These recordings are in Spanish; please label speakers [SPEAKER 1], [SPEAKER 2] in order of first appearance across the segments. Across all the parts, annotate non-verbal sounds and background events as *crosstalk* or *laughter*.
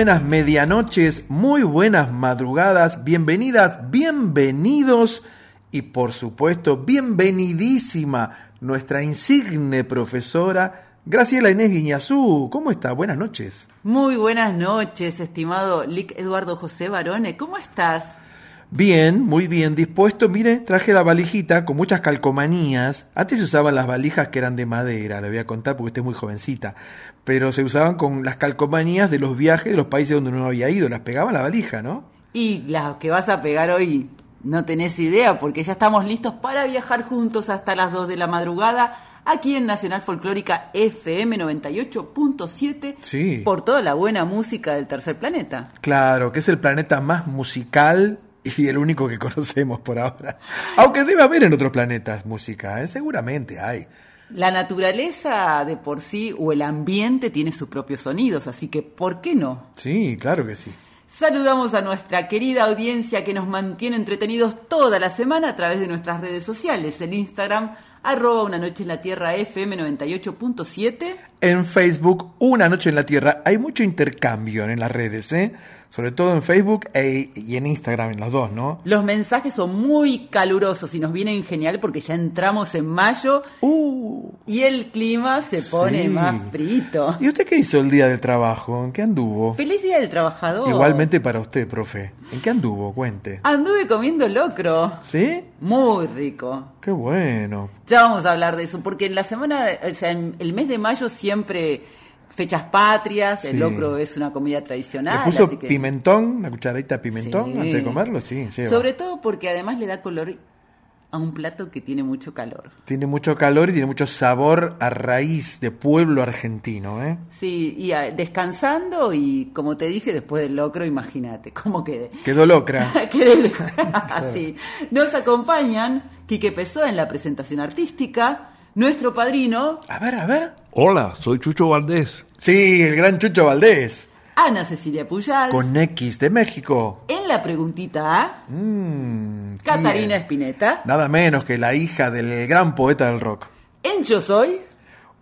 [SPEAKER 1] buenas medianoches, muy buenas madrugadas, bienvenidas, bienvenidos y por supuesto bienvenidísima nuestra insigne profesora Graciela Inés Guiñazú. ¿Cómo está? Buenas noches.
[SPEAKER 2] Muy buenas noches, estimado Lic Eduardo José Barone. ¿Cómo estás?
[SPEAKER 1] Bien, muy bien dispuesto. Mire, traje la valijita con muchas calcomanías. Antes se usaban las valijas que eran de madera, le voy a contar porque usted es muy jovencita. Pero se usaban con las calcomanías de los viajes de los países donde uno había ido. Las pegaban a la valija, ¿no?
[SPEAKER 2] Y las que vas a pegar hoy no tenés idea porque ya estamos listos para viajar juntos hasta las 2 de la madrugada aquí en Nacional Folclórica FM 98.7
[SPEAKER 1] Sí.
[SPEAKER 2] por toda la buena música del tercer planeta.
[SPEAKER 1] Claro, que es el planeta más musical y el único que *laughs* conocemos por ahora. Aunque debe haber en otros planetas música, ¿eh? seguramente hay.
[SPEAKER 2] La naturaleza de por sí o el ambiente tiene sus propios sonidos, así que ¿por qué no?
[SPEAKER 1] Sí, claro que sí.
[SPEAKER 2] Saludamos a nuestra querida audiencia que nos mantiene entretenidos toda la semana a través de nuestras redes sociales, el Instagram, arroba una noche en la tierra FM 98.7.
[SPEAKER 1] En Facebook, Una Noche en la Tierra, hay mucho intercambio en las redes, ¿eh? Sobre todo en Facebook e- y en Instagram, en los dos, ¿no?
[SPEAKER 2] Los mensajes son muy calurosos y nos vienen genial porque ya entramos en mayo
[SPEAKER 1] Uh,
[SPEAKER 2] y el clima se pone
[SPEAKER 1] Sí.
[SPEAKER 2] más frito.
[SPEAKER 1] ¿Y usted qué hizo el día del trabajo? ¿En qué anduvo?
[SPEAKER 2] Feliz Día del Trabajador.
[SPEAKER 1] Igualmente para usted, profe. ¿En qué anduvo? Cuente.
[SPEAKER 2] Anduve comiendo locro.
[SPEAKER 1] ¿Sí?
[SPEAKER 2] Muy rico.
[SPEAKER 1] Qué bueno.
[SPEAKER 2] Ya vamos a hablar de eso, porque en la semana, o sea, en el mes de mayo siempre fechas patrias, el
[SPEAKER 1] Sí.
[SPEAKER 2] locro es una comida tradicional.
[SPEAKER 1] ¿Le puso
[SPEAKER 2] así que-
[SPEAKER 1] pimentón, una cucharadita de pimentón
[SPEAKER 2] Sí.
[SPEAKER 1] antes de comerlo? Sí, lleva.
[SPEAKER 2] Sobre todo porque además le da color a un plato que tiene mucho calor.
[SPEAKER 1] Tiene mucho calor y tiene mucho sabor a raíz de pueblo argentino, ¿eh?
[SPEAKER 2] Sí, y descansando y como te dije, después del locro, imagínate *laughs* cómo quedé.
[SPEAKER 1] Quedó locra. *laughs*
[SPEAKER 2] Quedé- Así. *laughs* Nos acompañan Quique Pesó en la presentación artística, nuestro padrino,
[SPEAKER 1] A ver, a ver.
[SPEAKER 3] Hola, soy Chucho Valdés.
[SPEAKER 1] Sí, el gran Chucho Valdés.
[SPEAKER 2] Ana Cecilia Puyals,
[SPEAKER 1] Con X de México.
[SPEAKER 2] en la preguntita A,
[SPEAKER 1] Mm,
[SPEAKER 2] Catarina. Espineta,
[SPEAKER 1] Nada menos que la hija del gran poeta del rock.
[SPEAKER 2] en Yo Soy,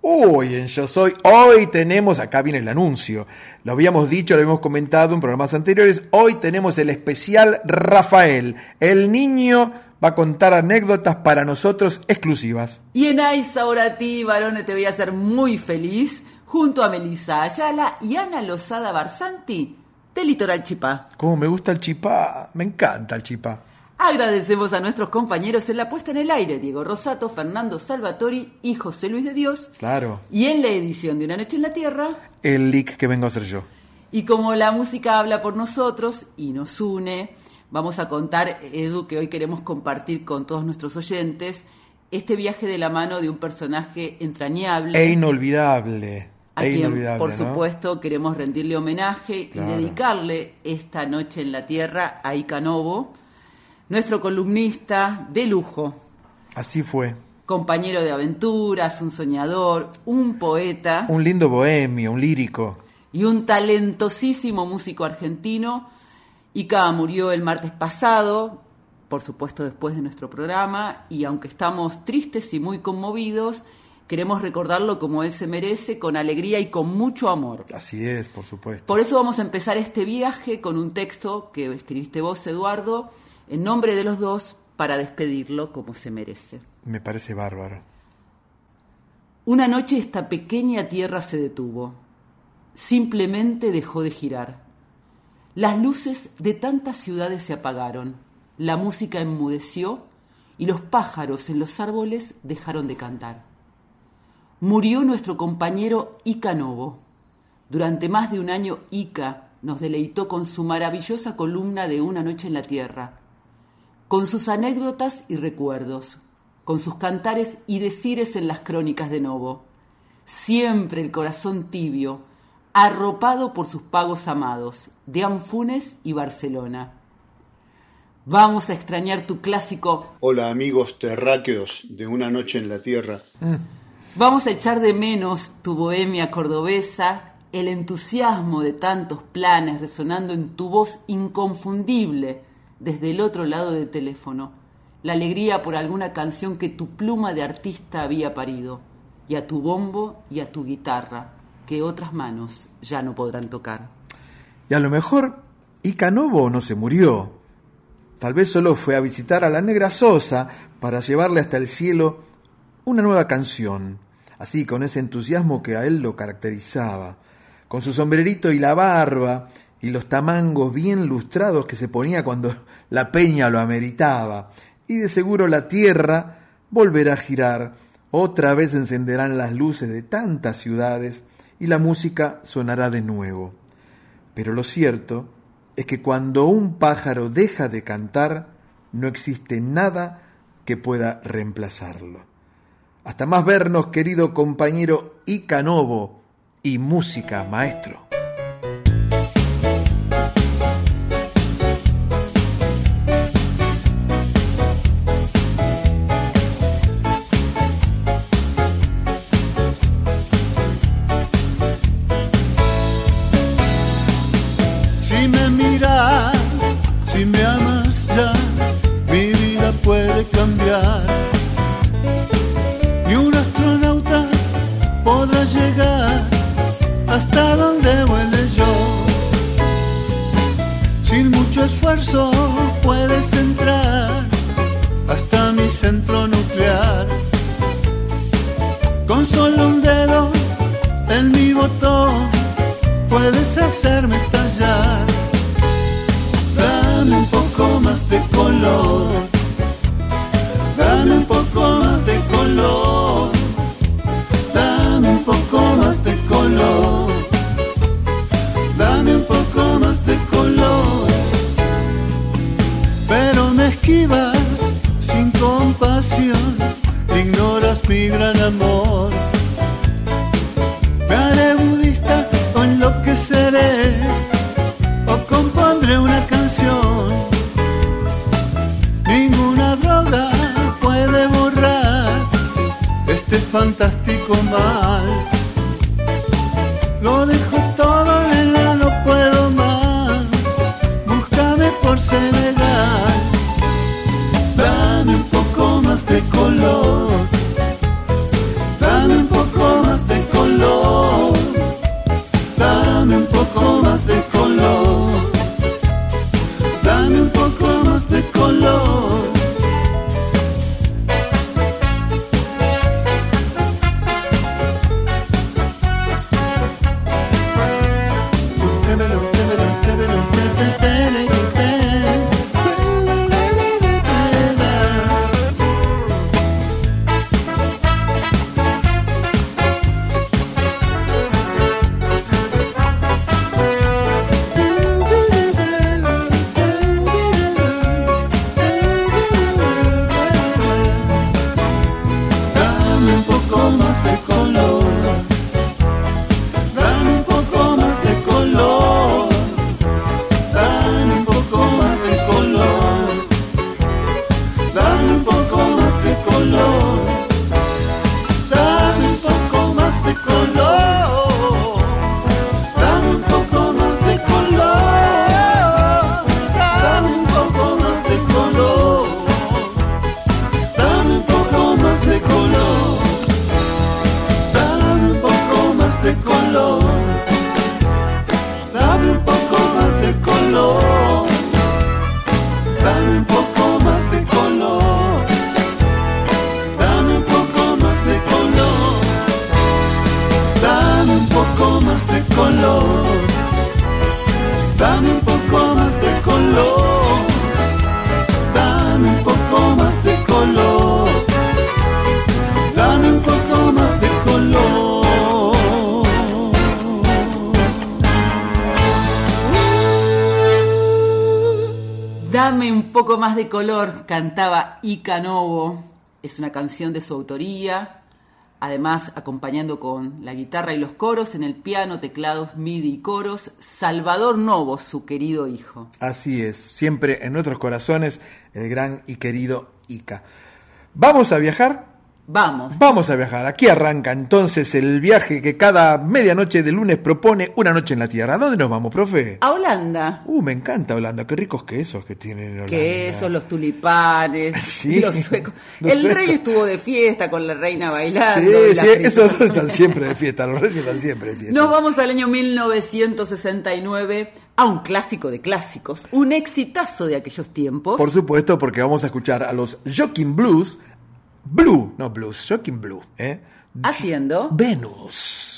[SPEAKER 1] Uy, en Yo Soy, hoy tenemos, acá viene el anuncio, lo habíamos dicho, lo habíamos comentado en programas anteriores, hoy tenemos el especial Rafael, el niño va a contar anécdotas para nosotros exclusivas.
[SPEAKER 2] Y en Aiza ahora a ti, varón, te voy a hacer muy feliz junto a Melissa Ayala y Ana Lozada Barsanti de Litoral Chipá.
[SPEAKER 1] Cómo me gusta el chipá, me encanta el chipá.
[SPEAKER 2] Agradecemos a nuestros compañeros en la puesta en el aire, Diego Rosato, Fernando Salvatori y José Luis de Dios.
[SPEAKER 1] Claro.
[SPEAKER 2] Y en la edición de Una Noche en la Tierra.
[SPEAKER 1] El leak que vengo a hacer yo.
[SPEAKER 2] Y como la música habla por nosotros y nos une, vamos a contar, Edu, que hoy queremos compartir con todos nuestros oyentes este viaje de la mano de un personaje entrañable.
[SPEAKER 1] E inolvidable.
[SPEAKER 2] A
[SPEAKER 1] e
[SPEAKER 2] quien,
[SPEAKER 1] inolvidable,
[SPEAKER 2] por
[SPEAKER 1] ¿no?
[SPEAKER 2] supuesto, queremos rendirle homenaje
[SPEAKER 1] Claro.
[SPEAKER 2] y dedicarle esta noche en la Tierra a Ica Novo, nuestro columnista de lujo,
[SPEAKER 1] Así fue.
[SPEAKER 2] compañero de aventuras, un soñador, un poeta
[SPEAKER 1] Un lindo bohemio, un lírico.
[SPEAKER 2] y un talentosísimo músico argentino. Ica murió el martes pasado, por supuesto después de nuestro programa, y aunque estamos tristes y muy conmovidos, queremos recordarlo como él se merece, con alegría y con mucho amor.
[SPEAKER 1] Así es, por supuesto.
[SPEAKER 2] Por eso vamos a empezar este viaje con un texto que escribiste vos, Eduardo, en nombre de los dos, para despedirlo como se merece.
[SPEAKER 1] Me parece bárbaro.
[SPEAKER 2] Una noche esta pequeña tierra se detuvo. Simplemente dejó de girar. Las luces de tantas ciudades se apagaron, la música enmudeció y los pájaros en los árboles dejaron de cantar. Murió nuestro compañero Ica Novo. Durante más de un año Ica nos deleitó con su maravillosa columna de Una noche en la tierra, con sus anécdotas y recuerdos, con sus cantares y decires en las crónicas de Novo. Siempre el corazón tibio, arropado por sus pagos amados, de Anfunes y Barcelona. Vamos a extrañar tu clásico
[SPEAKER 4] Hola amigos terráqueos de Una Noche en la Tierra.
[SPEAKER 2] Vamos a echar de menos tu bohemia cordobesa, el entusiasmo de tantos planes resonando en tu voz inconfundible desde el otro lado del teléfono, la alegría por alguna canción que tu pluma de artista había parido, y a tu bombo y a tu guitarra, que otras manos ya no podrán tocar.
[SPEAKER 1] Y a lo mejor Ica Novo no se murió. Tal vez solo fue a visitar a la negra Sosa para llevarle hasta el cielo una nueva canción, así con ese entusiasmo que a él lo caracterizaba, con su sombrerito y la barba y los tamangos bien lustrados que se ponía cuando *laughs* la peña lo ameritaba, y de seguro la tierra volverá a girar, otra vez encenderán las luces de tantas ciudades y la música sonará de nuevo. Pero lo cierto es que cuando un pájaro deja de cantar, no existe nada que pueda reemplazarlo. Hasta más vernos, querido compañero Ica Novo y música maestro.
[SPEAKER 5] Esfuerzo puedes entrar hasta mi centro nuclear. Con solo un dedo en mi botón puedes hacerme estallar. Dame un poco más de color, dame un poco más de color, mi gran amor. Me haré budista o enloqueceré o compondré una canción. Ninguna droga puede borrar
[SPEAKER 2] Dame de color, cantaba Ica Novo. Es una canción de su autoría, además acompañando con la guitarra y los coros, en el piano, teclados, MIDI y coros, Salvador Novo, su querido hijo.
[SPEAKER 1] Así es, siempre en nuestros corazones, el gran y querido Ica. ¿Vamos a viajar?
[SPEAKER 2] Vamos.
[SPEAKER 1] Vamos a viajar. Aquí arranca entonces el viaje que cada medianoche de lunes propone una noche en la Tierra. ¿A dónde nos vamos, profe?
[SPEAKER 2] A Holanda.
[SPEAKER 1] Uh, me encanta Holanda. Qué ricos quesos que tienen en Holanda.
[SPEAKER 2] Quesos, los tulipanes, *laughs*
[SPEAKER 1] Sí,
[SPEAKER 2] los suecos. *laughs*
[SPEAKER 1] los
[SPEAKER 2] el
[SPEAKER 1] suecos.
[SPEAKER 2] rey estuvo de fiesta con la reina bailando.
[SPEAKER 1] Sí, sí, esos dos *laughs* están siempre de fiesta. Los reyes están siempre de fiesta.
[SPEAKER 2] Nos vamos al año 1969 a un clásico de clásicos, un exitazo de aquellos tiempos.
[SPEAKER 1] Por supuesto, porque vamos a escuchar a los Joking Blues. Blue, no blues, Joking Blue. ¿eh?
[SPEAKER 2] haciendo
[SPEAKER 1] Venus.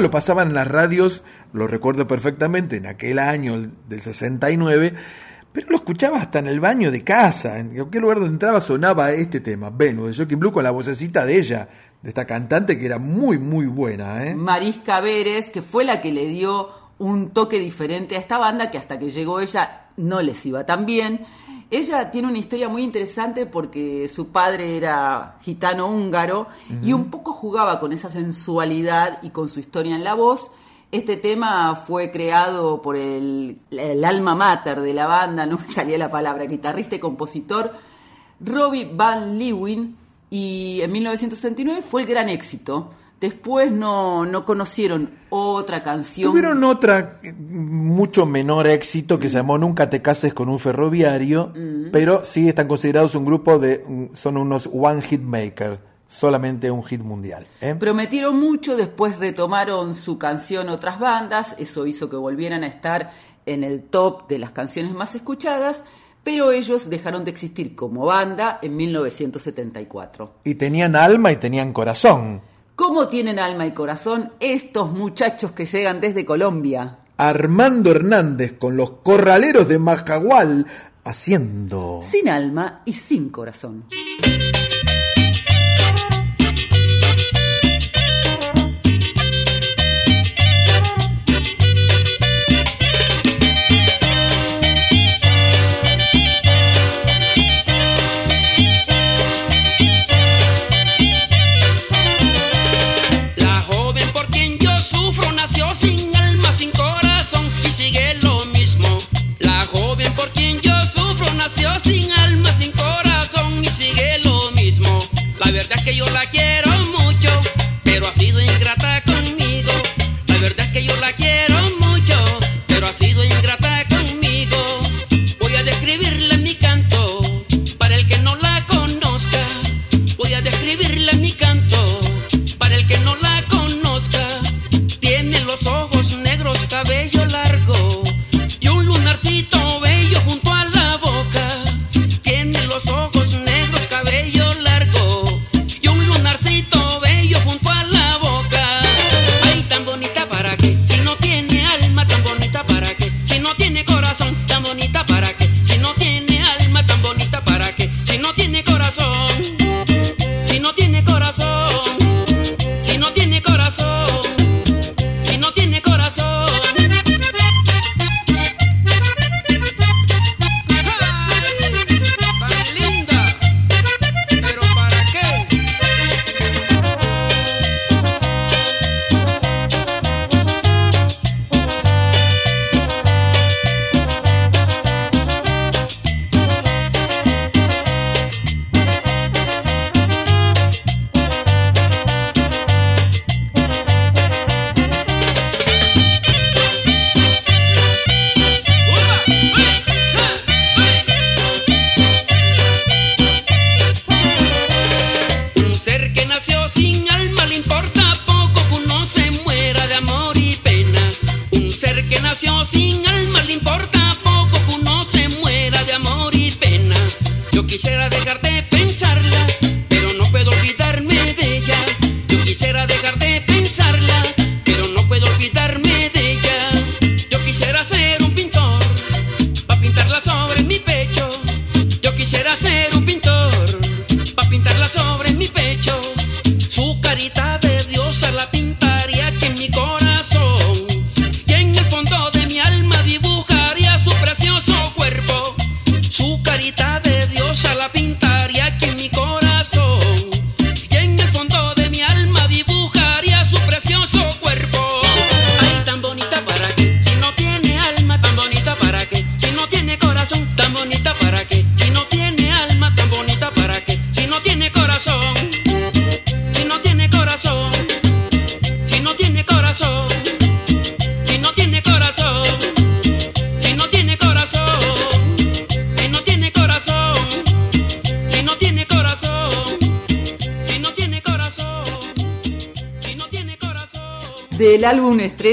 [SPEAKER 1] Lo pasaban en las radios, lo recuerdo perfectamente, en aquel año del 69, pero lo escuchaba hasta en el baño de casa. En cualquier lugar donde entraba sonaba este tema, Venus, de Joaquín Blue, con la vocecita de ella, de esta cantante que era muy, muy buena. ¿eh?
[SPEAKER 2] Marisca Vélez, que fue la que le dio un toque diferente a esta banda, que hasta que llegó ella no les iba tan bien. Ella tiene una historia muy interesante porque su padre era gitano húngaro y un poco jugaba con esa sensualidad y con su historia en la voz. Este tema fue creado por el, el alma mater de la banda, no me salía la palabra, guitarrista y compositor Robbie Van Leeuwen y en 1969 fue el gran éxito. Después no, no conocieron otra canción.
[SPEAKER 1] Tuvieron otra mucho menor éxito que se llamó Nunca te cases con un ferroviario, pero sí están considerados un grupo de, mm, son unos one hit makers, solamente un hit mundial. ¿eh?
[SPEAKER 2] Prometieron mucho, después retomaron su canción otras bandas, eso hizo que volvieran a estar en el top de las canciones más escuchadas, pero ellos dejaron de existir como banda en 1974.
[SPEAKER 1] Y tenían alma y tenían corazón.
[SPEAKER 2] ¿Cómo tienen alma y corazón estos muchachos que llegan desde Colombia?
[SPEAKER 1] Armando Hernández con los corraleros de Majagual haciendo...
[SPEAKER 2] Sin alma y sin corazón.
[SPEAKER 6] Verdad que yo la quiero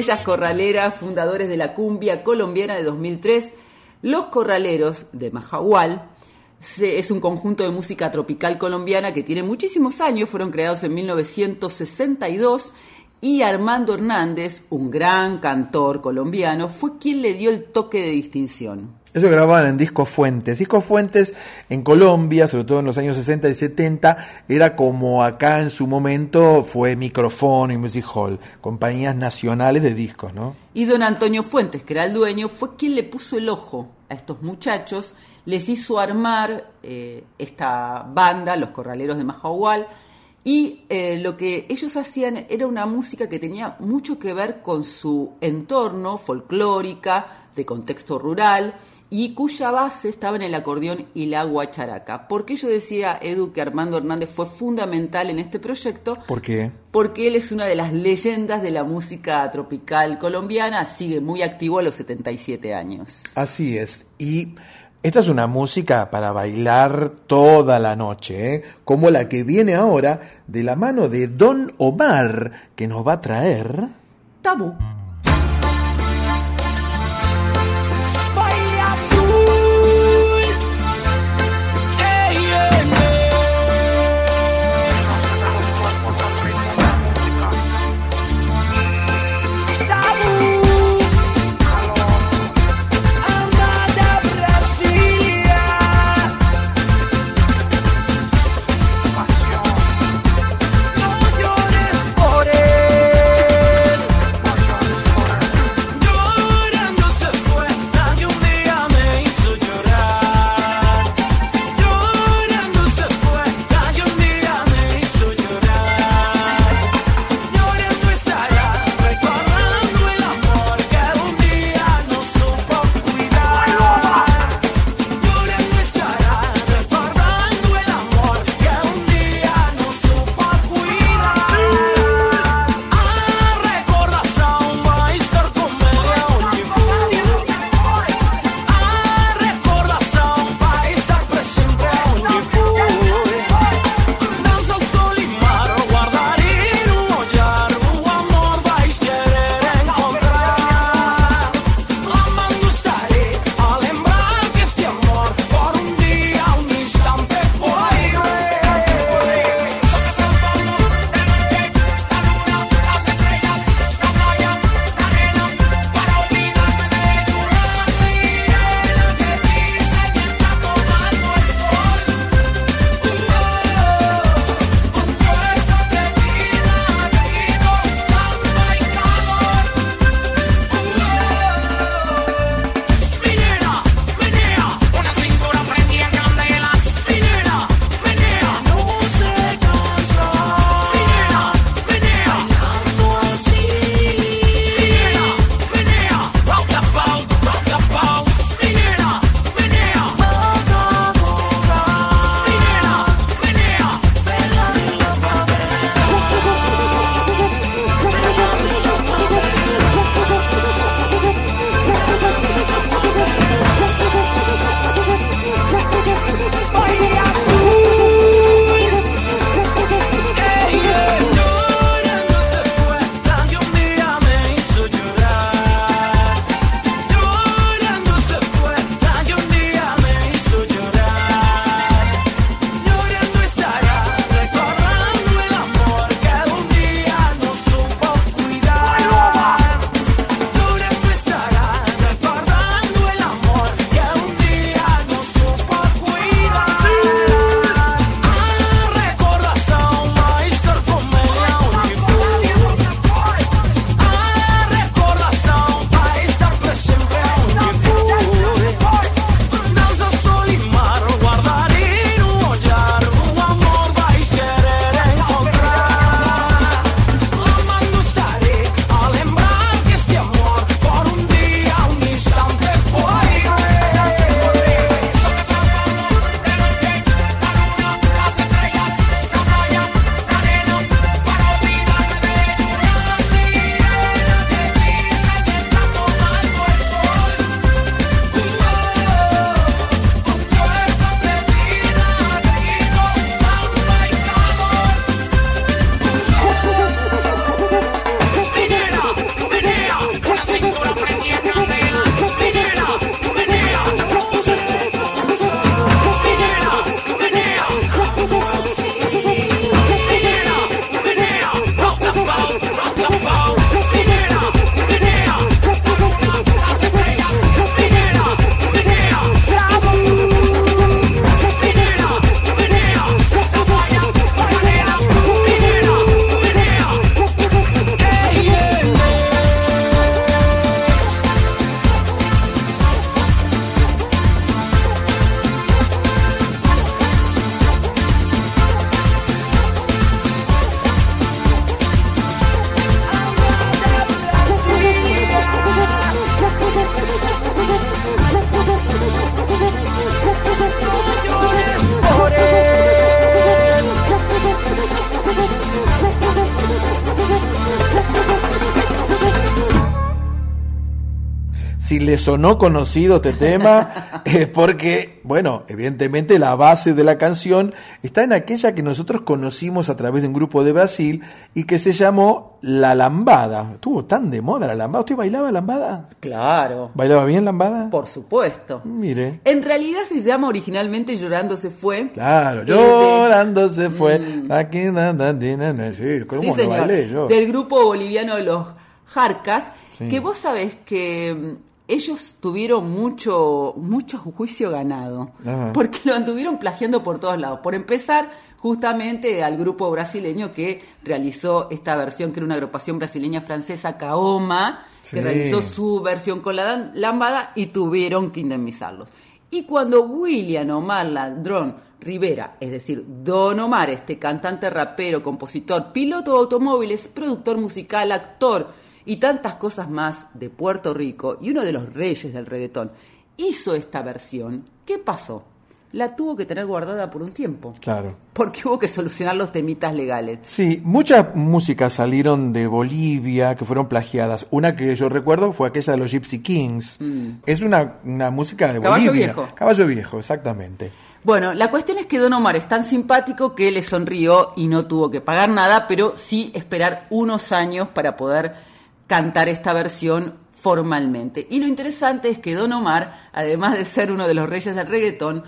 [SPEAKER 2] Estrellas Corraleras, fundadores de la cumbia colombiana de 2003, Los Corraleros de Majahual es un conjunto de música tropical colombiana que tiene muchísimos años, fueron creados en 1962 y Armando Hernández, un gran cantor colombiano, fue le dio el toque de distinción.
[SPEAKER 1] Eso grababan en Discos Fuentes. Discos Fuentes en Colombia, sobre todo en los años 60 y 70, era como acá en su momento fue Microphone y Music Hall, compañías nacionales de discos, ¿no?
[SPEAKER 2] Y don Antonio Fuentes, que era el dueño, fue quien le puso el ojo a estos muchachos, les hizo armar eh, esta banda, Los Corraleros de Majahual, y eh, lo que ellos hacían era una música que tenía mucho que ver con su entorno, folclórica, de contexto rural, y cuya base estaba en el acordeón y la guacharaca. Porque yo decía, Edu, que Armando Hernández fue fundamental en este proyecto,
[SPEAKER 1] ¿Por qué?
[SPEAKER 2] porque él es una de las leyendas de la música tropical colombiana, sigue muy activo a los 77 años.
[SPEAKER 1] Así es. Y esta es una música para bailar toda la noche, ¿eh? como la que viene ahora de la mano de Don Omar, que nos va a traer...
[SPEAKER 2] Tabú.
[SPEAKER 1] Sonó conocido este tema, es *laughs* porque, bueno, evidentemente la base de la canción está en aquella que nosotros conocimos a través de un grupo de Brasil y que se llamó La Lambada. Estuvo tan de moda la lambada. ¿Usted bailaba lambada?
[SPEAKER 2] Claro,
[SPEAKER 1] ¿Bailaba bien lambada?
[SPEAKER 2] por supuesto.
[SPEAKER 1] Mire.
[SPEAKER 2] En realidad se llama originalmente Llorando se fue.
[SPEAKER 1] Claro,
[SPEAKER 2] de-
[SPEAKER 1] llorando se fue. Aquí, na, na, na. Sí, ¿cómo
[SPEAKER 2] Sí,
[SPEAKER 1] no
[SPEAKER 2] señor.
[SPEAKER 1] bailé yo?
[SPEAKER 2] Del grupo boliviano de los Jarcas,
[SPEAKER 1] Sí.
[SPEAKER 2] que vos sabés que mm, ellos tuvieron mucho, mucho juicio ganado,
[SPEAKER 1] Ajá.
[SPEAKER 2] porque lo anduvieron plagiando por todos lados. Por empezar, justamente al grupo brasileño que realizó esta versión, que era una agrupación brasileña francesa, Kaoma,
[SPEAKER 1] Sí.
[SPEAKER 2] que realizó su versión con la lambada y tuvieron que indemnizarlos. Y cuando William Omar Ladrón Rivera, es decir, Don Omar, este cantante, rapero, compositor, piloto de automóviles, productor musical, actor y tantas cosas más de Puerto Rico y uno de los reyes del reggaetón, hizo esta versión, ¿qué pasó? La tuvo que tener guardada por un tiempo,
[SPEAKER 1] Claro.
[SPEAKER 2] porque hubo que solucionar los temitas legales.
[SPEAKER 1] Sí, muchas músicas salieron de Bolivia que fueron plagiadas. Una que yo recuerdo fue aquella de los Gypsy Kings. Es una, una música de
[SPEAKER 2] Mm. Caballo
[SPEAKER 1] Bolivia.
[SPEAKER 2] Viejo.
[SPEAKER 1] Caballo Viejo, exactamente.
[SPEAKER 2] Bueno, la cuestión es que Don Omar es tan simpático que le sonrió y no tuvo que pagar nada, pero sí esperar unos años para poder cantar esta versión formalmente. Y lo interesante es que Don Omar, además de ser uno de los reyes del reggaetón,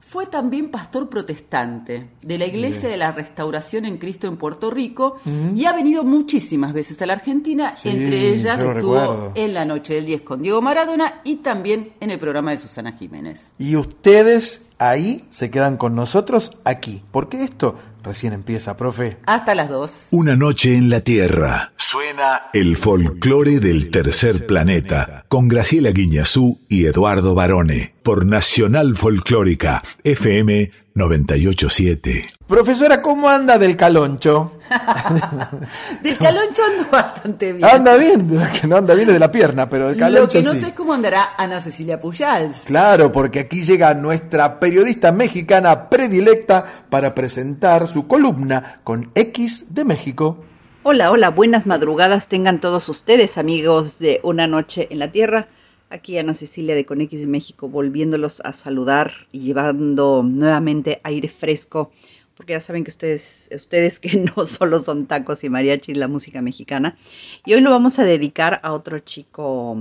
[SPEAKER 2] fue también pastor protestante de la Iglesia de la Restauración en Cristo en Puerto Rico y ha venido muchísimas veces a la Argentina,
[SPEAKER 1] Sí,
[SPEAKER 2] entre ellas estuvo
[SPEAKER 1] recuerdo.
[SPEAKER 2] en la Noche del 10 con Diego Maradona y también en el programa de Susana Jiménez.
[SPEAKER 1] Y ustedes ahí se quedan con nosotros aquí. Porque esto recién empieza, profe.
[SPEAKER 2] Hasta las dos.
[SPEAKER 7] Una noche en la Tierra. Suena el folclore del tercer planeta con Graciela Guiñazú y Eduardo Barone por Nacional Folclórica FM 987.
[SPEAKER 1] Profesora, ¿cómo anda del caloncho? *laughs*
[SPEAKER 2] Del caloncho ando bastante bien.
[SPEAKER 1] Anda bien, que no anda bien es de la pierna, pero del caloncho
[SPEAKER 2] Lo que no
[SPEAKER 1] sí.
[SPEAKER 2] sé es cómo andará Ana Cecilia Pujals.
[SPEAKER 1] Claro, porque aquí llega nuestra periodista mexicana predilecta para presentar su columna con X de México.
[SPEAKER 8] Hola, hola, buenas madrugadas tengan todos ustedes, amigos de Una Noche en la Tierra. Aquí Ana Cecilia de Conex de México, volviéndolos a saludar y llevando nuevamente aire fresco, porque ya saben que ustedes, ustedes que *laughs* no solo son tacos y mariachis, la música mexicana. Y hoy lo vamos a dedicar a otro chico,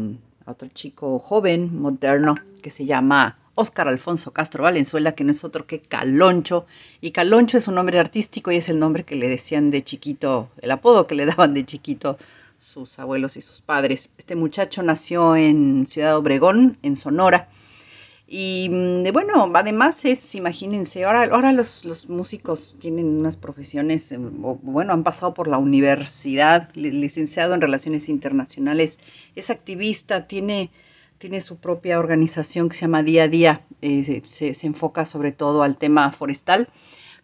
[SPEAKER 8] a otro chico joven, moderno, que se llama Óscar Alfonso Castro Valenzuela, que no es otro que Caloncho. Y Caloncho es un nombre artístico y es el nombre que le decían de chiquito, el apodo que le daban de chiquito sus abuelos y sus padres. Este muchacho nació en Ciudad Obregón, en Sonora. Y mm, bueno, además es, imagínense, ahora, ahora los, los músicos tienen unas profesiones, eh, bueno, han pasado por la universidad, li- licenciado en Relaciones Internacionales, es activista, tiene, tiene su propia organización que se llama Día a Día, eh, se, se enfoca sobre todo al tema forestal,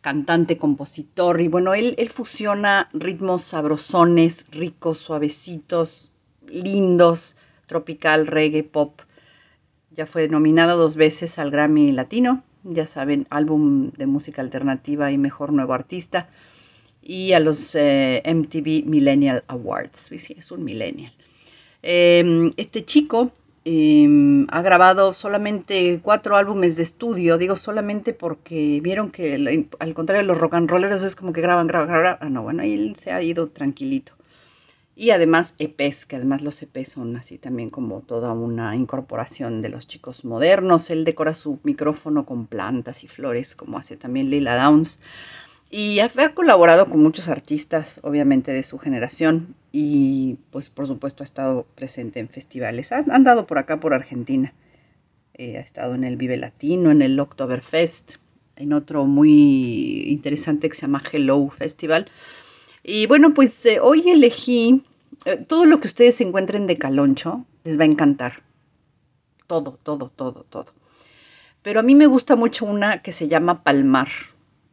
[SPEAKER 8] cantante, compositor, y bueno, él, él fusiona ritmos sabrosones, ricos, suavecitos, lindos, tropical, reggae, pop. Ya fue nominado dos veces al Grammy Latino, ya saben, álbum de música alternativa y mejor nuevo artista, y a los eh, MTV Millennial Awards. Sí, es un millennial. Eh, este chico eh, ha grabado solamente cuatro álbumes de estudio, digo solamente porque vieron que al contrario de los rock and rollers es como que graban, graban, graban. Ah, no, bueno, él se ha ido tranquilito. Y además EPs, que además los EPs son así también como toda una incorporación de los chicos modernos. Él decora su micrófono con plantas y flores, como hace también Lila Downs. Y ha, colaborado con muchos artistas, obviamente, de su generación. Y pues por supuesto ha estado presente en festivales. Ha ha andado por acá, por Argentina. Eh, ha estado en el Vive Latino, en el Oktoberfest, en otro muy interesante que se llama Hello Festival. Y bueno, pues eh, hoy elegí todo lo que ustedes encuentren de Caloncho, les va a encantar. Todo, todo, todo, todo. Pero a mí me gusta mucho una que se llama Palmar.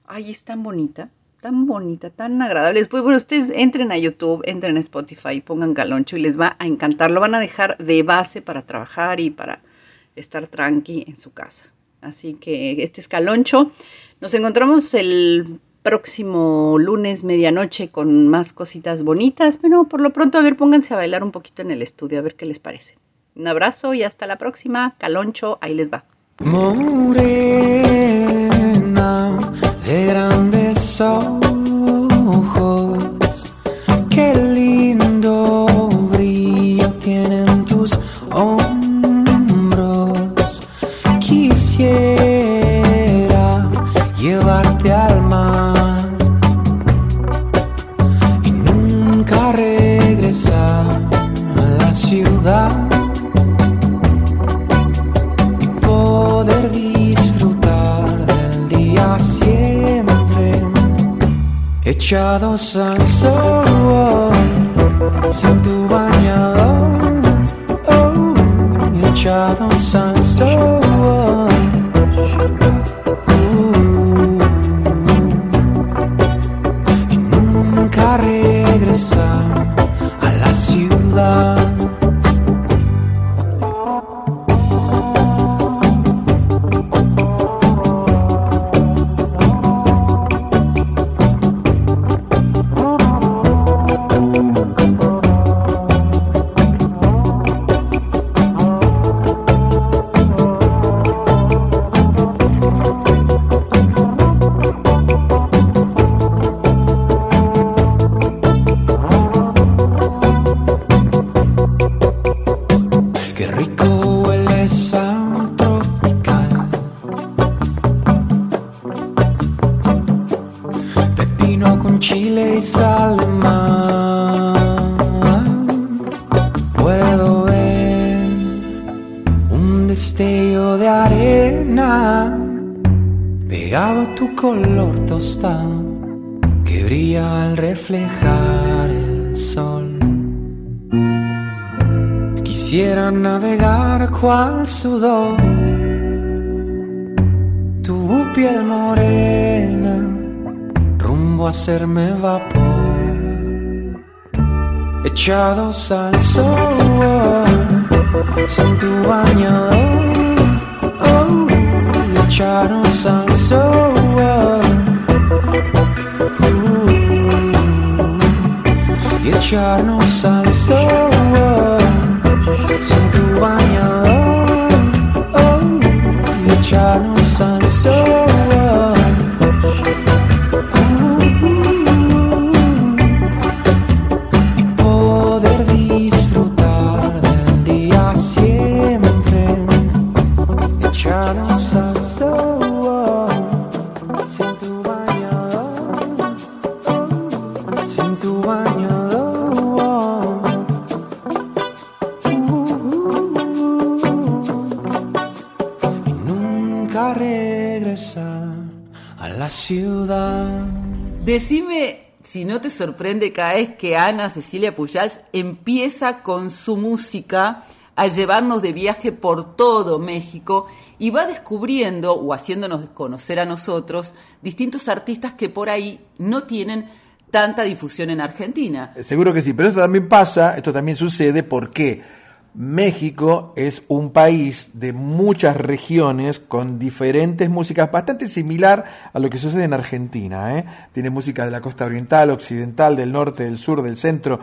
[SPEAKER 8] Ay, es tan bonita, tan bonita, tan agradable. Después, bueno, ustedes entren a YouTube, entren a Spotify, pongan Caloncho y les va a encantar. Lo van a dejar de base para trabajar y para estar tranqui en su casa. Así que este es Caloncho. Nos encontramos el próximo lunes medianoche con más cositas bonitas, pero por lo pronto a ver, pónganse a bailar un poquito en el estudio, a ver qué les parece. Un abrazo y hasta la próxima. Caloncho, ahí les va.
[SPEAKER 9] Morena de echados al sol sin tu bañador oh, echados al sol arena pegado a tu color tostado que brilla al reflejar el sol. Quisiera navegar cual sudor, tu piel morena, rumbo a hacerme vapor, echados al sol, sin tu bañador, y echados al sol. uh, y echarnos al sol sin
[SPEAKER 2] no te sorprende cada vez que Ana Cecilia Pujals empieza con su música a llevarnos de viaje por todo México y va descubriendo o haciéndonos conocer a nosotros distintos artistas que por ahí no tienen tanta difusión en Argentina.
[SPEAKER 1] Seguro que sí, pero esto también pasa, esto también sucede porque México es un país de muchas regiones con diferentes músicas, bastante similar a lo que sucede en Argentina. ¿eh? Tiene música de la costa oriental, occidental, del norte, del sur, del centro.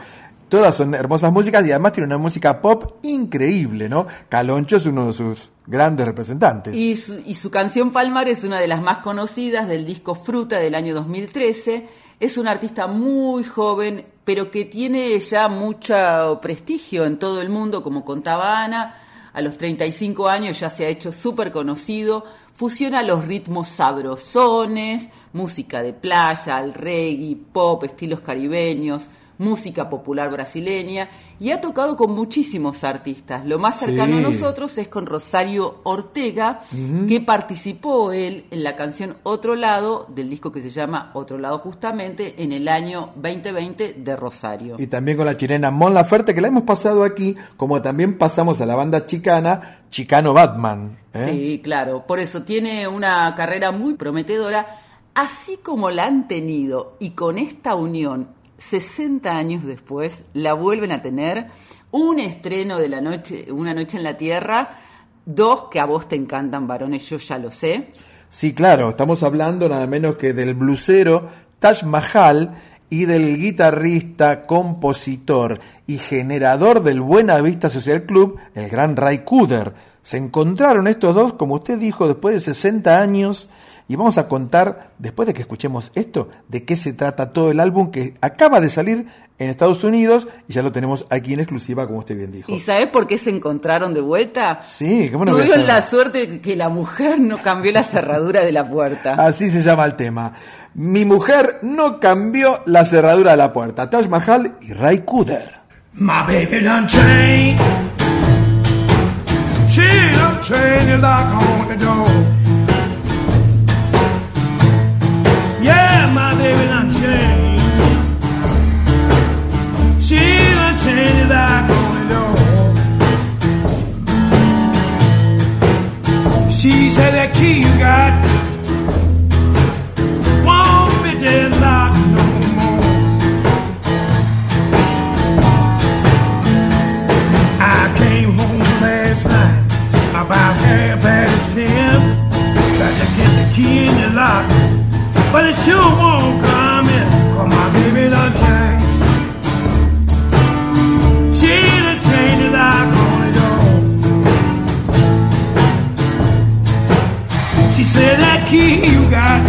[SPEAKER 1] Todas son hermosas músicas y además tiene una música pop increíble, ¿no? Caloncho es uno de sus grandes representantes.
[SPEAKER 2] Y su, y su canción Palmar es una de las más conocidas del disco Fruta del año 2013. Es un artista muy joven, pero que tiene ya mucho prestigio en todo el mundo, como contaba Ana. A los 35 años ya se ha hecho súper conocido. Fusiona los ritmos sabrosones, música de playa, el reggae, pop, estilos caribeños, música popular brasileña y ha tocado con muchísimos artistas. Lo más cercano
[SPEAKER 1] Sí.
[SPEAKER 2] a nosotros es con Rosario Ortega, que participó él en la canción Otro Lado, del disco que se llama Otro Lado justamente, en el año 2020 de Rosario.
[SPEAKER 1] Y también con la chilena Mon Laferte, que la hemos pasado aquí, como también pasamos a la banda chicana, Chicano Batman. ¿eh?
[SPEAKER 2] Sí, claro. Por eso tiene una carrera muy prometedora, así como la han tenido y con esta unión 60 años después la vuelven a tener un estreno de la noche, una noche en la tierra, dos que a vos te encantan varones, yo ya lo sé.
[SPEAKER 1] Sí, claro, estamos hablando nada menos que del blusero Taj Mahal y del guitarrista, compositor y generador del Buena Vista Social Club, el gran Ray Cooder. Se encontraron estos dos, como usted dijo, después de 60 años y vamos a contar, después de que escuchemos esto, de qué se trata todo el álbum que acaba de salir en Estados Unidos y ya lo tenemos aquí en exclusiva, como usted bien dijo.
[SPEAKER 2] ¿Y sabés por qué se encontraron de vuelta?
[SPEAKER 1] Sí, ¿cómo no
[SPEAKER 2] Tuvieron la suerte de que la mujer no cambió la cerradura de la puerta. *laughs*
[SPEAKER 1] Así se llama el tema. Mi mujer no cambió la cerradura de la puerta. Taj Mahal y Ray Cooder.
[SPEAKER 10] My baby done changed. She done changed the lock on the door. My baby done changed. She done changed the lock on door. She said that key you got won't be deadlocked no more. I came home last night about half past ten. Tried to get the key in the lock, but it sure won't come in. Cause my baby done changed. She done changed the lock on the door. She said that key you got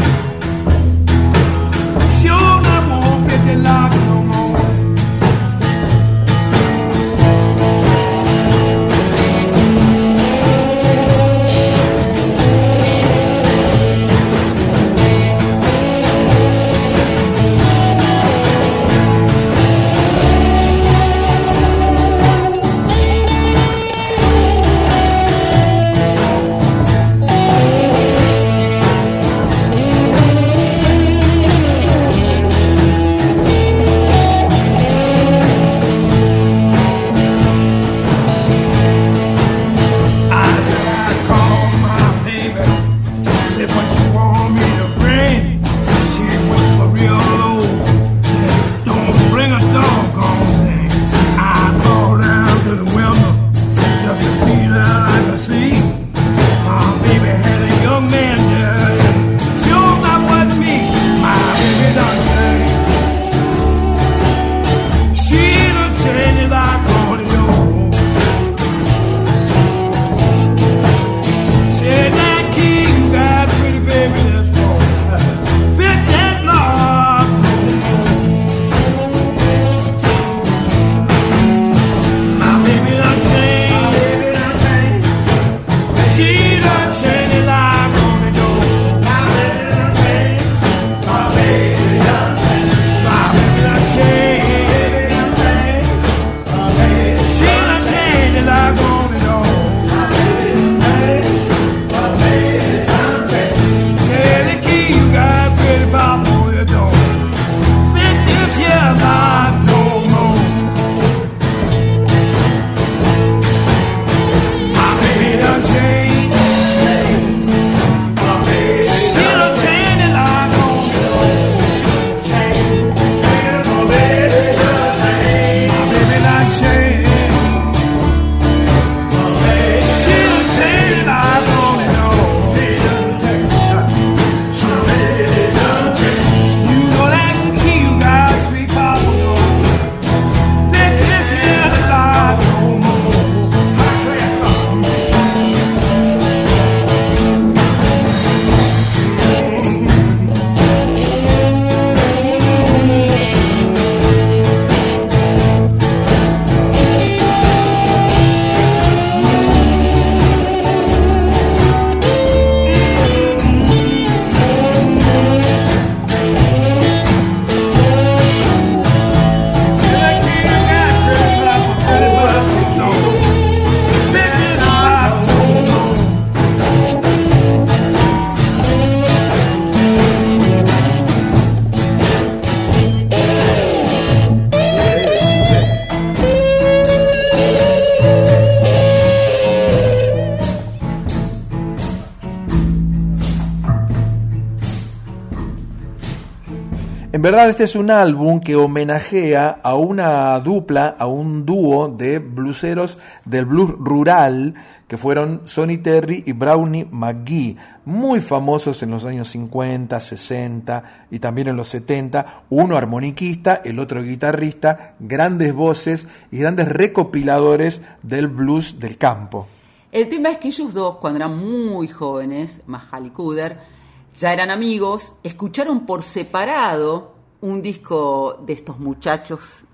[SPEAKER 10] sure not won't get the lock
[SPEAKER 1] verdad este es un álbum que homenajea a una dupla, a un dúo de bluseros del blues rural que fueron Sonny Terry y Brownie McGee, muy famosos en los años 50, 60 y también en los 70, uno armoniquista, el otro guitarrista, grandes voces y grandes recopiladores del blues del campo.
[SPEAKER 2] El tema es que ellos dos, cuando eran muy jóvenes, Mahal y Kuder, ya eran amigos, escucharon por separado un disco de estos muchachos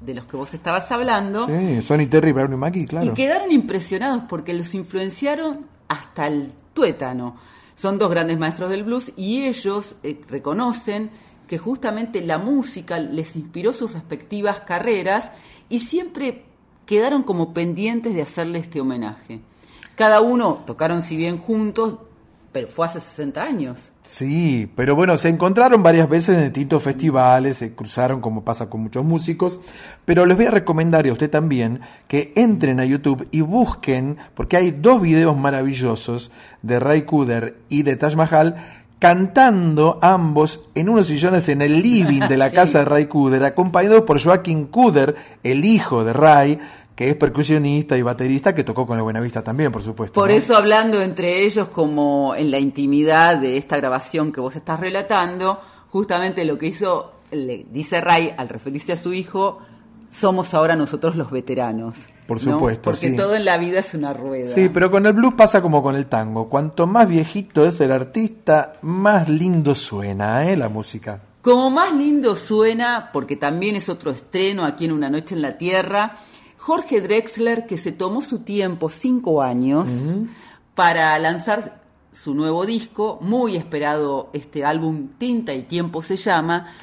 [SPEAKER 2] de los que vos estabas hablando
[SPEAKER 1] Sí, Sonny Terry y Brownie McGee, claro.
[SPEAKER 2] y quedaron impresionados porque los influenciaron hasta el tuétano. Son dos grandes maestros del blues y ellos eh, reconocen que justamente la música les inspiró sus respectivas carreras y siempre quedaron como pendientes de hacerle este homenaje. Cada uno tocaron si bien juntos, pero fue hace 60 años.
[SPEAKER 1] Sí, pero bueno, se encontraron varias veces en distintos festivales, se cruzaron como pasa con muchos músicos, pero les voy a recomendar a usted también que entren a YouTube y busquen, porque hay dos videos maravillosos de Ray Kuder y de Taj Mahal cantando ambos en unos sillones en el living de la *laughs*
[SPEAKER 2] Sí.
[SPEAKER 1] casa de Ray Kuder, acompañados por Joaquín Kuder, el hijo de Ray, que es percusionista y baterista, que tocó con la Buenavista también, por supuesto.
[SPEAKER 2] Por
[SPEAKER 1] ¿no?
[SPEAKER 2] eso hablando entre ellos como en la intimidad de esta grabación que vos estás relatando, justamente lo que hizo, le dice Ray al referirse a su hijo, somos ahora nosotros los veteranos.
[SPEAKER 1] Por
[SPEAKER 2] ¿no?
[SPEAKER 1] supuesto,
[SPEAKER 2] Porque
[SPEAKER 1] sí.
[SPEAKER 2] todo en la vida es una rueda.
[SPEAKER 1] Sí, pero con el blues pasa como con el tango. Cuanto más viejito es el artista, más lindo suena, ¿eh? La música.
[SPEAKER 2] Como más lindo suena, porque también es otro estreno aquí en Una Noche en la Tierra, Jorge Drexler, que se tomó su tiempo, cinco años, para lanzar su nuevo disco, muy esperado este álbum Tinta y Tiempo se llama,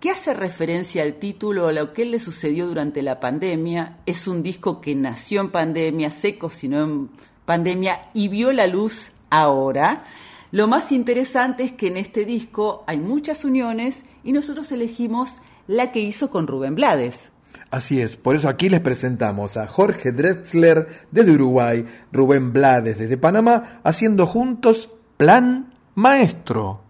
[SPEAKER 2] que hace referencia al título a lo que le sucedió durante la pandemia. Es un disco que nació en pandemia, se cocinó en pandemia y vio la luz ahora. Lo más interesante es que en este disco hay muchas uniones y nosotros elegimos la que hizo con Rubén Blades.
[SPEAKER 1] Así es, por eso aquí les presentamos a Jorge Drexler desde Uruguay, Rubén Blades desde Panamá, haciendo juntos Plan Maestro.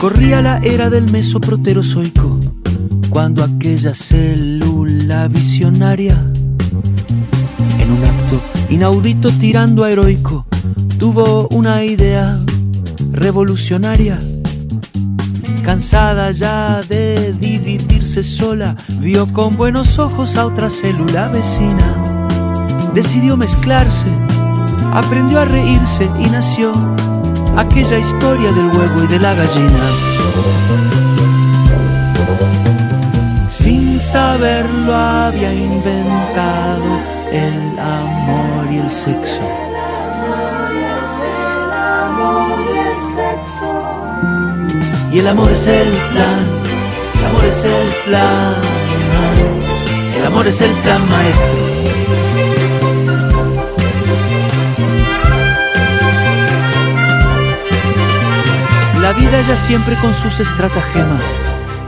[SPEAKER 11] Corría la era del mesoproterozoico, cuando aquella célula visionaria, en un acto inaudito tirando a heroico, tuvo una idea revolucionaria. Cansada ya de dividirse sola, vio con buenos ojos a otra célula vecina. Decidió mezclarse, aprendió a reírse y nació aquella historia del huevo y de la gallina. Saberlo había inventado el amor y el sexo. Y el amor es el plan, el amor es el plan, el amor es el plan maestro. La vida ya siempre con sus estratagemas,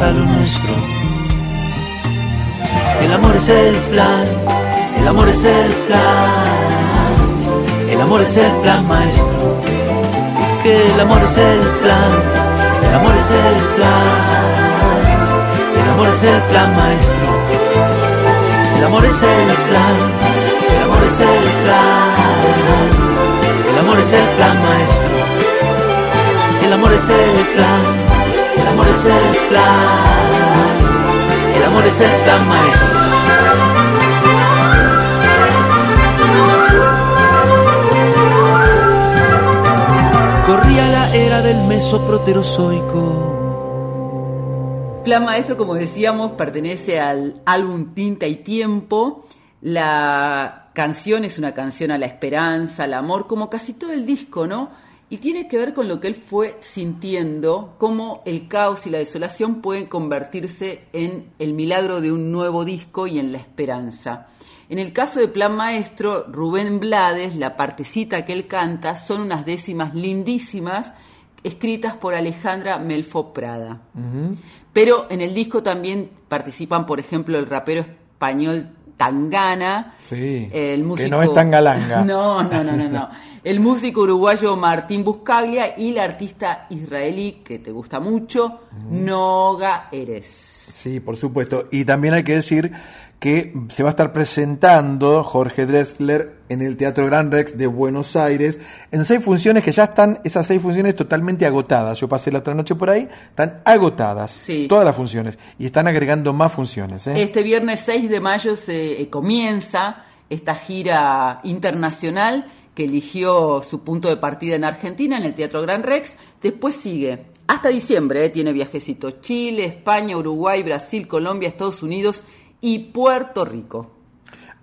[SPEAKER 9] A lo nuestro. El amor es el plan, el amor es el plan, el amor es el plan maestro. Es que el amor es el plan, el amor es el plan, el amor es el plan maestro. El amor es el plan, el amor es el plan. El amor es el plan maestro. El amor es el plan. El amor es el plan. El amor es el plan maestro. Corría la era del mesoproterozoico.
[SPEAKER 2] Plan Maestro, como decíamos, pertenece al álbum Tinta y Tiempo. La canción es una canción a la esperanza, al amor, como casi todo el disco, ¿no? Y tiene que ver con lo que él fue sintiendo, cómo el caos y la desolación pueden convertirse en el milagro de un nuevo disco y en la esperanza. En el caso de Plan Maestro, Rubén Blades, la partecita que él canta, son unas décimas lindísimas escritas por Alejandra Melfo Prada. Pero en el disco también participan, por ejemplo, el rapero español Tangana,
[SPEAKER 1] Sí.
[SPEAKER 2] el músico...
[SPEAKER 1] Que no es tan galanga. *laughs*
[SPEAKER 2] No, no, no, no, no. *laughs* El músico uruguayo Martín Buscaglia y la artista israelí, que te gusta mucho, Noga Eres.
[SPEAKER 1] Sí, por supuesto. Y también hay que decir que se va a estar presentando Jorge Dressler en el Teatro Gran Rex de Buenos Aires en seis funciones que ya están, esas seis funciones totalmente agotadas. Yo pasé la otra noche por ahí, están agotadas
[SPEAKER 2] Sí.
[SPEAKER 1] todas las funciones y están agregando más funciones. ¿eh?
[SPEAKER 2] Este viernes 6 de mayo se eh, comienza esta gira internacional que eligió su punto de partida en Argentina, en el Teatro Gran Rex. Después sigue hasta diciembre, eh, tiene viajecitos Chile, España, Uruguay, Brasil, Colombia, Estados Unidos y Puerto Rico.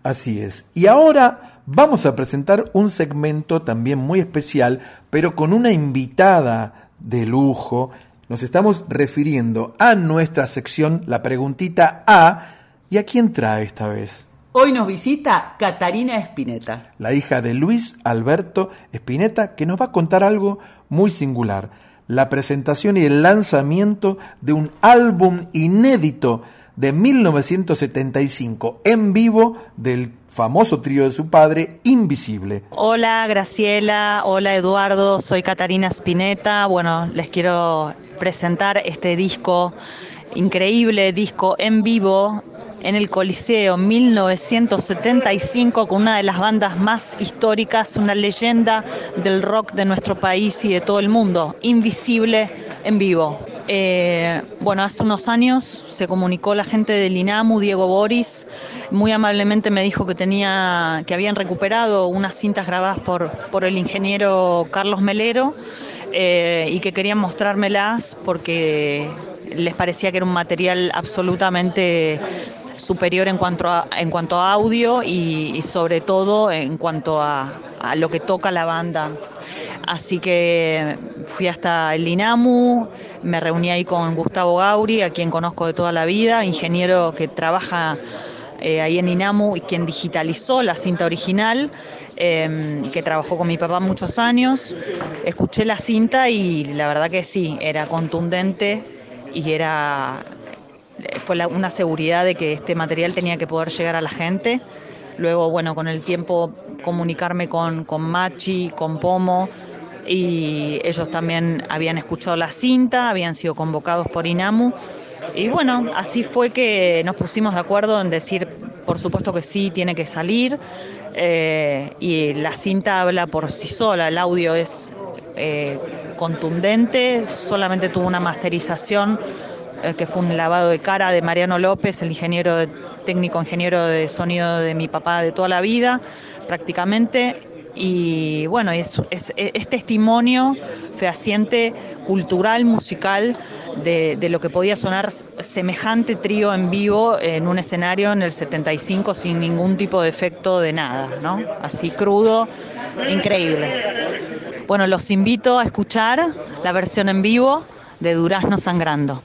[SPEAKER 1] Así es. Y ahora vamos a presentar un segmento también muy especial, pero con una invitada de lujo. Nos estamos refiriendo a nuestra sección, la preguntita A. ¿Y a quién trae esta vez?
[SPEAKER 2] Hoy nos visita Catarina Espineta.
[SPEAKER 1] La hija de Luis Alberto Espineta, que nos va a contar algo muy singular. La presentación y el lanzamiento de un álbum inédito de 1975 en vivo del famoso trío de su padre, Invisible.
[SPEAKER 12] Hola Graciela, hola Eduardo, soy Catarina Spinetta. Bueno, les quiero presentar este disco, increíble disco en vivo en el Coliseo 1975 con una de las bandas más históricas, una leyenda del rock de nuestro país y de todo el mundo, Invisible en vivo. Eh, bueno, hace unos años se comunicó la gente del INAMU, Diego Boris, muy amablemente me dijo que tenía, que habían recuperado unas cintas grabadas por, por el ingeniero Carlos Melero eh, y que querían mostrármelas porque les parecía que era un material absolutamente superior en cuanto a, en cuanto a audio y, sobre todo en cuanto a, lo que toca la banda. Así que fui hasta el INAMU, me reuní ahí con Gustavo Gauri, a quien conozco de toda la vida, ingeniero que trabaja eh, ahí en INAMU y quien digitalizó la cinta original, eh, que trabajó con mi papá muchos años. Escuché la cinta y la verdad que sí, era contundente y era fue la- una seguridad de que este material tenía que poder llegar a la gente. Luego, bueno, con el tiempo comunicarme con, con Machi, con Pomo, y ellos también habían escuchado la cinta, habían sido convocados por INAMU. Y bueno, así fue que nos pusimos de acuerdo en decir, por supuesto que sí, tiene que salir. eh, y la cinta habla por sí sola, el audio es eh, contundente, solamente tuvo una masterización eh, que fue un lavado de cara de Mariano López, el ingeniero de- técnico ingeniero de sonido de mi papá de toda la vida, prácticamente.
[SPEAKER 13] y bueno, es, es, es testimonio fehaciente, cultural, musical, de lo que podía sonar semejante trío en vivo en un escenario en el 75 sin ningún tipo de efecto de nada, ¿no? Así crudo, increíble. Bueno, los invito a escuchar la versión en vivo de Durazno Sangrando.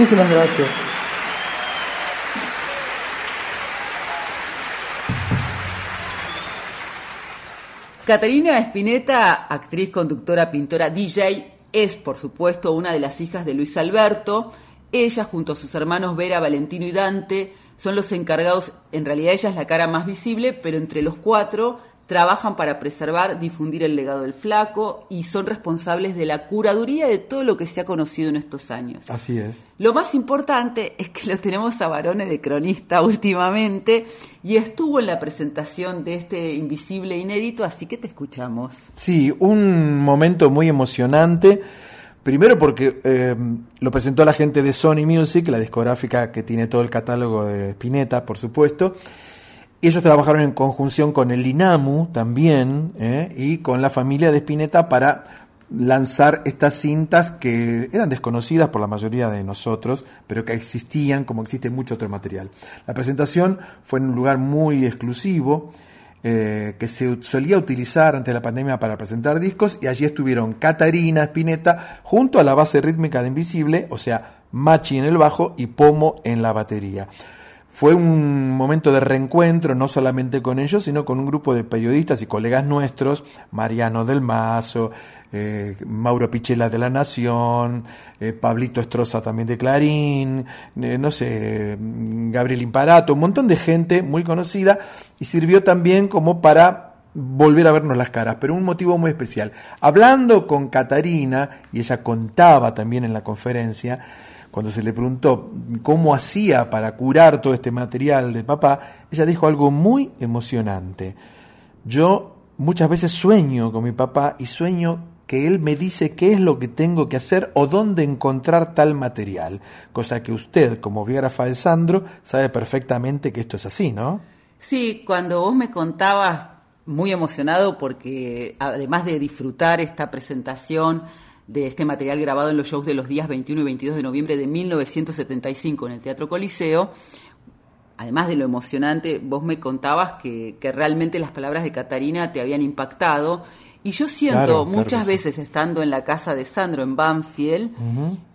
[SPEAKER 14] Muchísimas gracias.
[SPEAKER 2] Caterina Spinetta, actriz, conductora, pintora, DJ, es por supuesto una de las hijas de Luis Alberto. Ella, junto a sus hermanos Vera, Valentino y Dante, son los encargados, en realidad ella es la cara más visible, pero entre los cuatro trabajan para preservar, difundir el legado del flaco y son responsables de la curaduría de todo lo que se ha conocido en estos años.
[SPEAKER 1] Así es.
[SPEAKER 2] Lo más importante es que lo tenemos a varones de cronista *laughs* últimamente y estuvo en la presentación de este invisible inédito, así que te escuchamos.
[SPEAKER 1] Sí, un momento muy emocionante. Primero porque eh, lo presentó la gente de Sony Music, la discográfica que tiene todo el catálogo de Spinetta, por supuesto. Ellos trabajaron en conjunción con el INAMU también ¿eh? y con la familia de Spinetta para lanzar estas cintas que eran desconocidas por la mayoría de nosotros, pero que existían como existe mucho otro material. La presentación fue en un lugar muy exclusivo, eh, que se solía utilizar antes de la pandemia para presentar discos, y allí estuvieron Catarina Spinetta junto a la base rítmica de Invisible, o sea, Machi en el bajo y Pomo en la batería. Fue un momento de reencuentro, no solamente con ellos, sino con un grupo de periodistas y colegas nuestros, Mariano del Mazo, eh, Mauro Pichela de La Nación, eh, Pablito Estroza también de Clarín, eh, no sé, Gabriel Imparato, un montón de gente muy conocida y sirvió también como para volver a vernos las caras, pero un motivo muy especial. Hablando con Catarina, y ella contaba también en la conferencia, cuando se le preguntó cómo hacía para curar todo este material de papá, ella dijo algo muy emocionante. Yo muchas veces sueño con mi papá y sueño que él me dice qué es lo que tengo que hacer o dónde encontrar tal material, cosa que usted, como biógrafa de Sandro, sabe perfectamente que esto es así, ¿no?
[SPEAKER 2] Sí, cuando vos me contabas, muy emocionado porque además de disfrutar esta presentación de este material grabado en los shows de los días 21 y 22 de noviembre de 1975 en el Teatro Coliseo, además de lo emocionante, vos me contabas que, que realmente las palabras de Catarina te habían impactado. Y yo siento
[SPEAKER 1] Claro, claro
[SPEAKER 2] muchas
[SPEAKER 1] sí.
[SPEAKER 2] veces estando en la casa de Sandro en Banfield,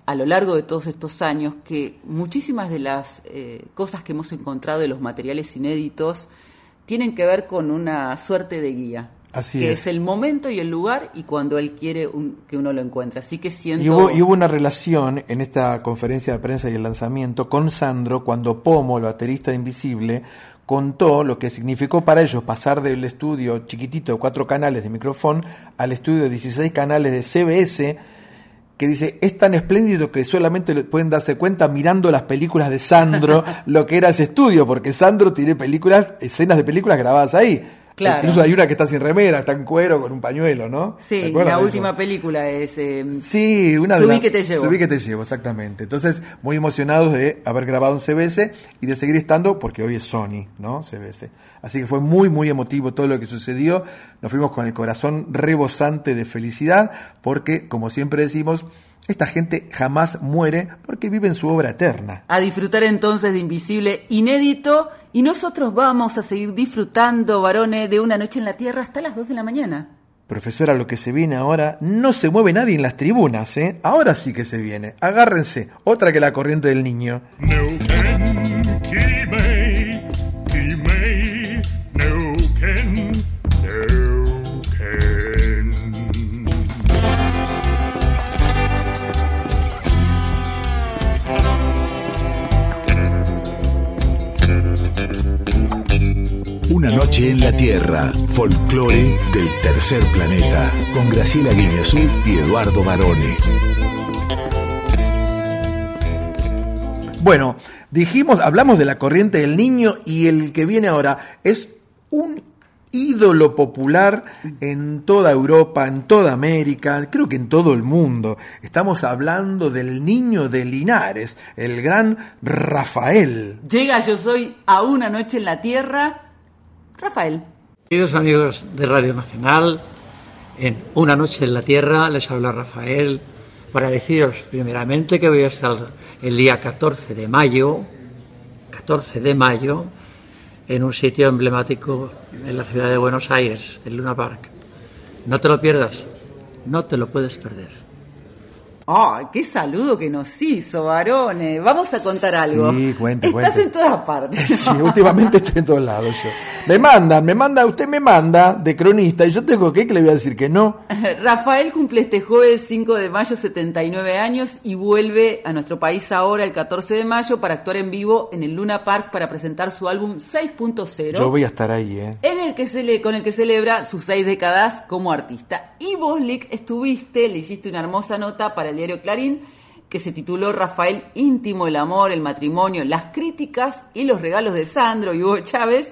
[SPEAKER 2] a lo largo de todos estos años, que muchísimas de las eh, cosas que hemos encontrado de los materiales inéditos tienen que ver con una suerte de guía.
[SPEAKER 1] Así
[SPEAKER 2] que
[SPEAKER 1] es.
[SPEAKER 2] es. el momento y el lugar y cuando él quiere un- que uno lo encuentre. Así que siento...
[SPEAKER 1] Y hubo, y hubo una relación en esta conferencia de prensa y el lanzamiento con Sandro cuando Pomo, el baterista de Invisible, contó lo que significó para ellos pasar del estudio chiquitito de cuatro canales de micrófono al estudio de 16 canales de CBS, que dice, es tan espléndido que solamente pueden darse cuenta mirando las películas de Sandro *laughs* lo que era ese estudio, porque Sandro tiene películas, escenas de películas grabadas ahí.
[SPEAKER 2] Claro.
[SPEAKER 1] Incluso hay una que está sin remera, está en cuero con un pañuelo, ¿no? ¿Se
[SPEAKER 2] Sí, la
[SPEAKER 1] de
[SPEAKER 2] última película es... eh,
[SPEAKER 1] Sí, una de
[SPEAKER 2] Subí
[SPEAKER 1] la-
[SPEAKER 2] que te llevo.
[SPEAKER 1] Subí que te llevo, exactamente. Entonces, muy emocionados de haber grabado en CBS y de seguir estando, porque hoy es Sony, ¿no? CBS. Así que fue muy, muy emotivo todo lo que sucedió. Nos fuimos con el corazón rebosante de felicidad, porque, como siempre decimos, esta gente jamás muere porque vive en su obra eterna.
[SPEAKER 2] A disfrutar entonces de Invisible inédito y nosotros vamos a seguir disfrutando, varones, de una noche en la Tierra hasta las 2 de la mañana.
[SPEAKER 1] Profesora, lo que se viene ahora, no se mueve nadie en las tribunas, ¿eh? Ahora sí que se viene. Agárrense, otra que la corriente del niño.
[SPEAKER 7] Una noche en la Tierra, folclore del tercer planeta, con Graciela Guineazú y Eduardo Barone.
[SPEAKER 1] Bueno, dijimos, hablamos de la corriente del niño y el que viene ahora es un ídolo popular en toda Europa, en toda América, creo que en todo el mundo. Estamos hablando del niño de Linares, el gran Rafael.
[SPEAKER 2] Llega Yo Soy a una noche en la Tierra. Rafael.
[SPEAKER 15] Queridos amigos de Radio Nacional, en Una Noche en la Tierra les habla Rafael para deciros primeramente que voy a estar el día 14 de mayo, 14 de mayo, en un sitio emblemático en la ciudad de Buenos Aires, el Luna Park. No te lo pierdas, no te lo puedes perder.
[SPEAKER 2] ¡Ay, qué saludo que nos hizo, varones! Vamos a contar algo.
[SPEAKER 1] Sí, cuente,
[SPEAKER 2] Estás
[SPEAKER 1] cuente.
[SPEAKER 2] en todas partes. *laughs*
[SPEAKER 1] Sí, últimamente estoy en todos lados yo. Me mandan, me manda, usted me manda de cronista y yo tengo que, que le voy a decir que no. *laughs*
[SPEAKER 2] Rafael cumple este jueves 5 de mayo 79 años y vuelve a nuestro país ahora el 14 de mayo para actuar en vivo en el Luna Park para presentar su álbum 6.0.
[SPEAKER 1] Yo voy a estar ahí, ¿eh?
[SPEAKER 2] en el que se le, con el que celebra sus seis décadas como artista. Y vos, Lick, estuviste, le hiciste una hermosa nota para el diario Clarín, que se tituló Rafael íntimo, el amor, el matrimonio, las críticas y los regalos de Sandro y Hugo Chávez.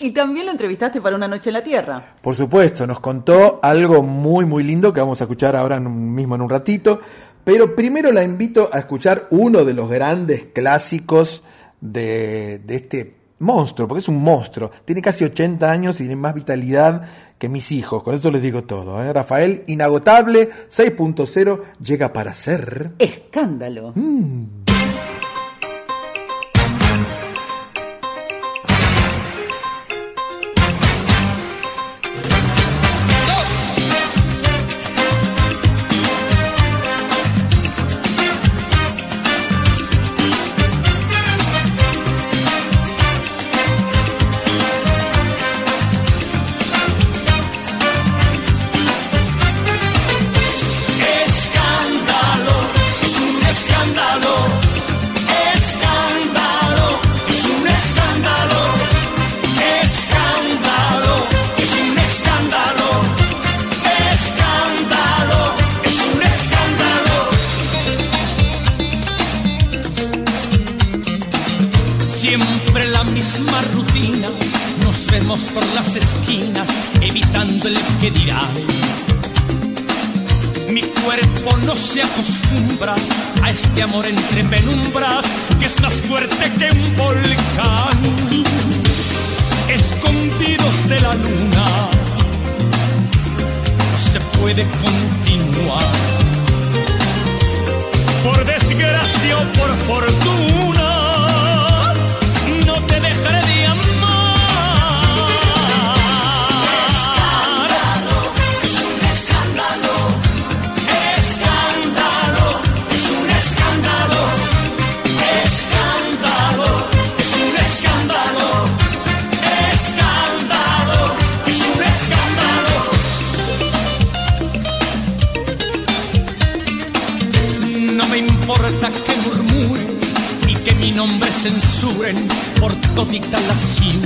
[SPEAKER 2] Y también lo entrevistaste para Una Noche en la Tierra.
[SPEAKER 1] Por supuesto, nos contó algo muy, muy lindo que vamos a escuchar ahora mismo en un ratito. Pero primero la invito a escuchar uno de los grandes clásicos de, de este monstruo, porque es un monstruo. Tiene casi 80 años y tiene más vitalidad que mis hijos, con esto les digo todo, ¿eh? Rafael Inagotable 6.0 llega para ser...
[SPEAKER 2] Escándalo.
[SPEAKER 16] Mm. Por las esquinas evitando el que dirá. Mi cuerpo no se acostumbra a este amor entre penumbras que es más fuerte que un volcán. Escondidos de la luna, no se puede continuar. Por desgracia o por fortuna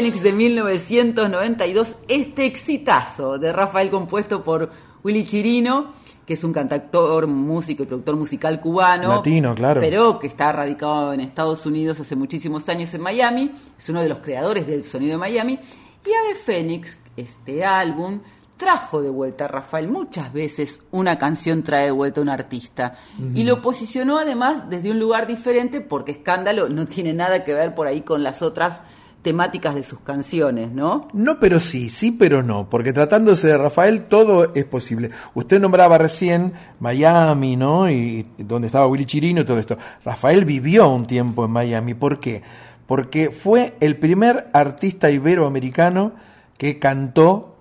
[SPEAKER 2] Fénix de 1992, este exitazo de Rafael compuesto por Willy Chirino, que es un cantautor, músico y productor musical cubano.
[SPEAKER 1] Latino, claro.
[SPEAKER 2] Pero que está radicado en Estados Unidos hace muchísimos años en Miami. Es uno de los creadores del sonido de Miami. Y Ave Fénix, este álbum, trajo de vuelta a Rafael. Muchas veces una canción trae de vuelta a un artista. Y lo posicionó además desde un lugar diferente, porque Escándalo no tiene nada que ver por ahí con las otras temáticas de sus canciones, ¿no?
[SPEAKER 1] No, pero sí, sí, pero no, porque tratándose de Rafael todo es posible. Usted nombraba recién Miami, ¿no? Y, y donde estaba Willy Chirino y todo esto. Rafael vivió un tiempo en Miami. ¿Por qué? Porque fue el primer artista iberoamericano que cantó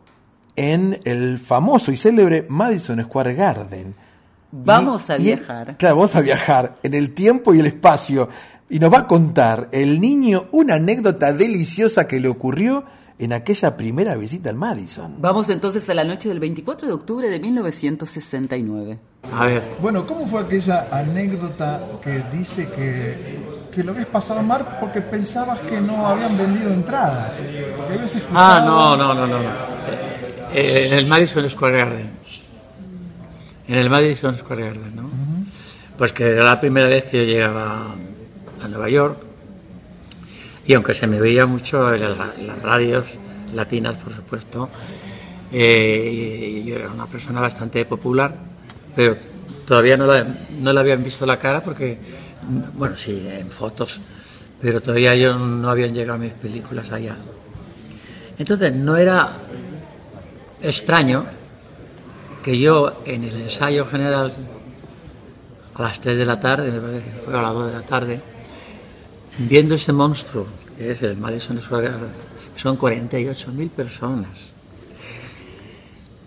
[SPEAKER 1] en el famoso y célebre Madison Square Garden.
[SPEAKER 2] Vamos a
[SPEAKER 1] y-
[SPEAKER 2] viajar.
[SPEAKER 1] Claro, vamos a viajar en el tiempo y el espacio. Y nos va a contar el niño una anécdota deliciosa que le ocurrió en aquella primera visita al Madison.
[SPEAKER 2] Vamos entonces a la noche del 24 de octubre de 1969.
[SPEAKER 15] A ver.
[SPEAKER 17] Bueno, ¿cómo fue aquella anécdota que dice que, que lo habías pasado mal porque pensabas que no habían vendido entradas? Que habías escuchado...
[SPEAKER 15] Ah, no, no, no, no. no. Eh, eh, en el Madison Square Garden. En el Madison Square Garden, ¿no? Pues que era la primera vez que yo llegaba a Nueva York. Y aunque se me veía mucho en las, radios latinas, por supuesto, eh, yo era una persona bastante popular, pero todavía no la, no le habían visto la cara porque, bueno, sí, en fotos, pero todavía yo no habían llegado mis películas allá. Entonces no era extraño que yo en el ensayo general a las 3 de la tarde, me parece que fue a las 2 de la tarde, viendo ese monstruo que es el Madison Square Garden, son 48.000 personas.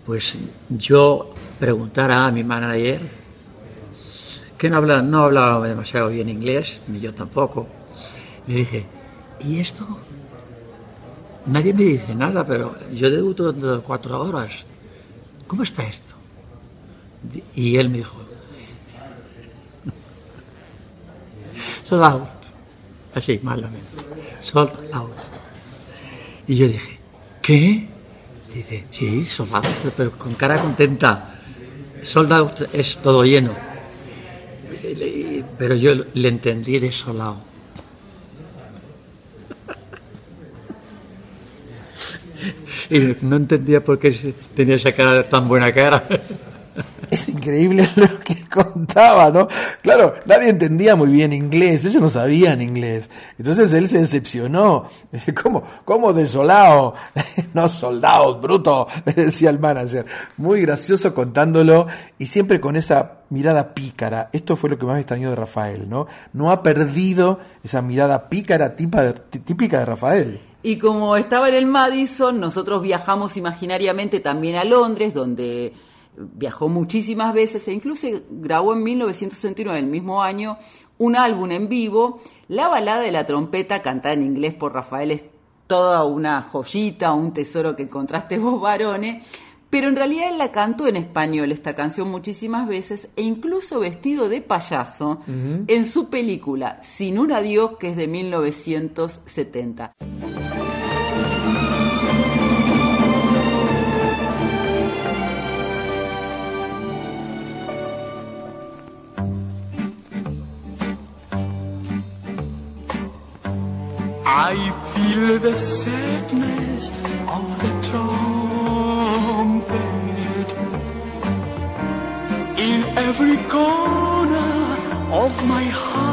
[SPEAKER 15] Pues yo preguntara a mi manager, que no, habla, no hablaba demasiado bien inglés, ni yo tampoco, le dije, ¿y esto? Nadie me dice nada, pero yo debuto dentro de cuatro horas. ¿Cómo está esto? Y él me dijo, *laughs* sold out. Así, malamente. Sold out. Y yo dije, ¿qué? Dice, sí, sold out, pero con cara contenta. Sold out es todo lleno. Pero yo le entendí de solado. *laughs* Y no entendía por qué tenía esa cara tan buena cara.
[SPEAKER 1] Es increíble *laughs* lo que contaba, ¿no? Claro, nadie entendía muy bien inglés, ellos no sabían inglés. Entonces él se decepcionó. Dice, ¿cómo, cómo desolado? *laughs* no, soldado, bruto, *laughs* decía el manager. Muy gracioso contándolo y siempre con esa mirada pícara. Esto fue lo que más me extrañó de Rafael, ¿no? No ha perdido esa mirada pícara típica de Rafael.
[SPEAKER 2] Y como estaba en el Madison, nosotros viajamos imaginariamente también a Londres, donde viajó muchísimas veces e incluso grabó en 1969, el mismo año, un álbum en vivo. La balada de la trompeta, cantada en inglés por Rafael, es toda una joyita, un tesoro que encontraste *laughs* vos, varones. Pero en realidad él la cantó en español, esta canción, muchísimas veces, e incluso vestido de payaso en su película Sin un adiós, que es de 1970.
[SPEAKER 18] I feel the sadness of the trumpet. In every corner of my heart,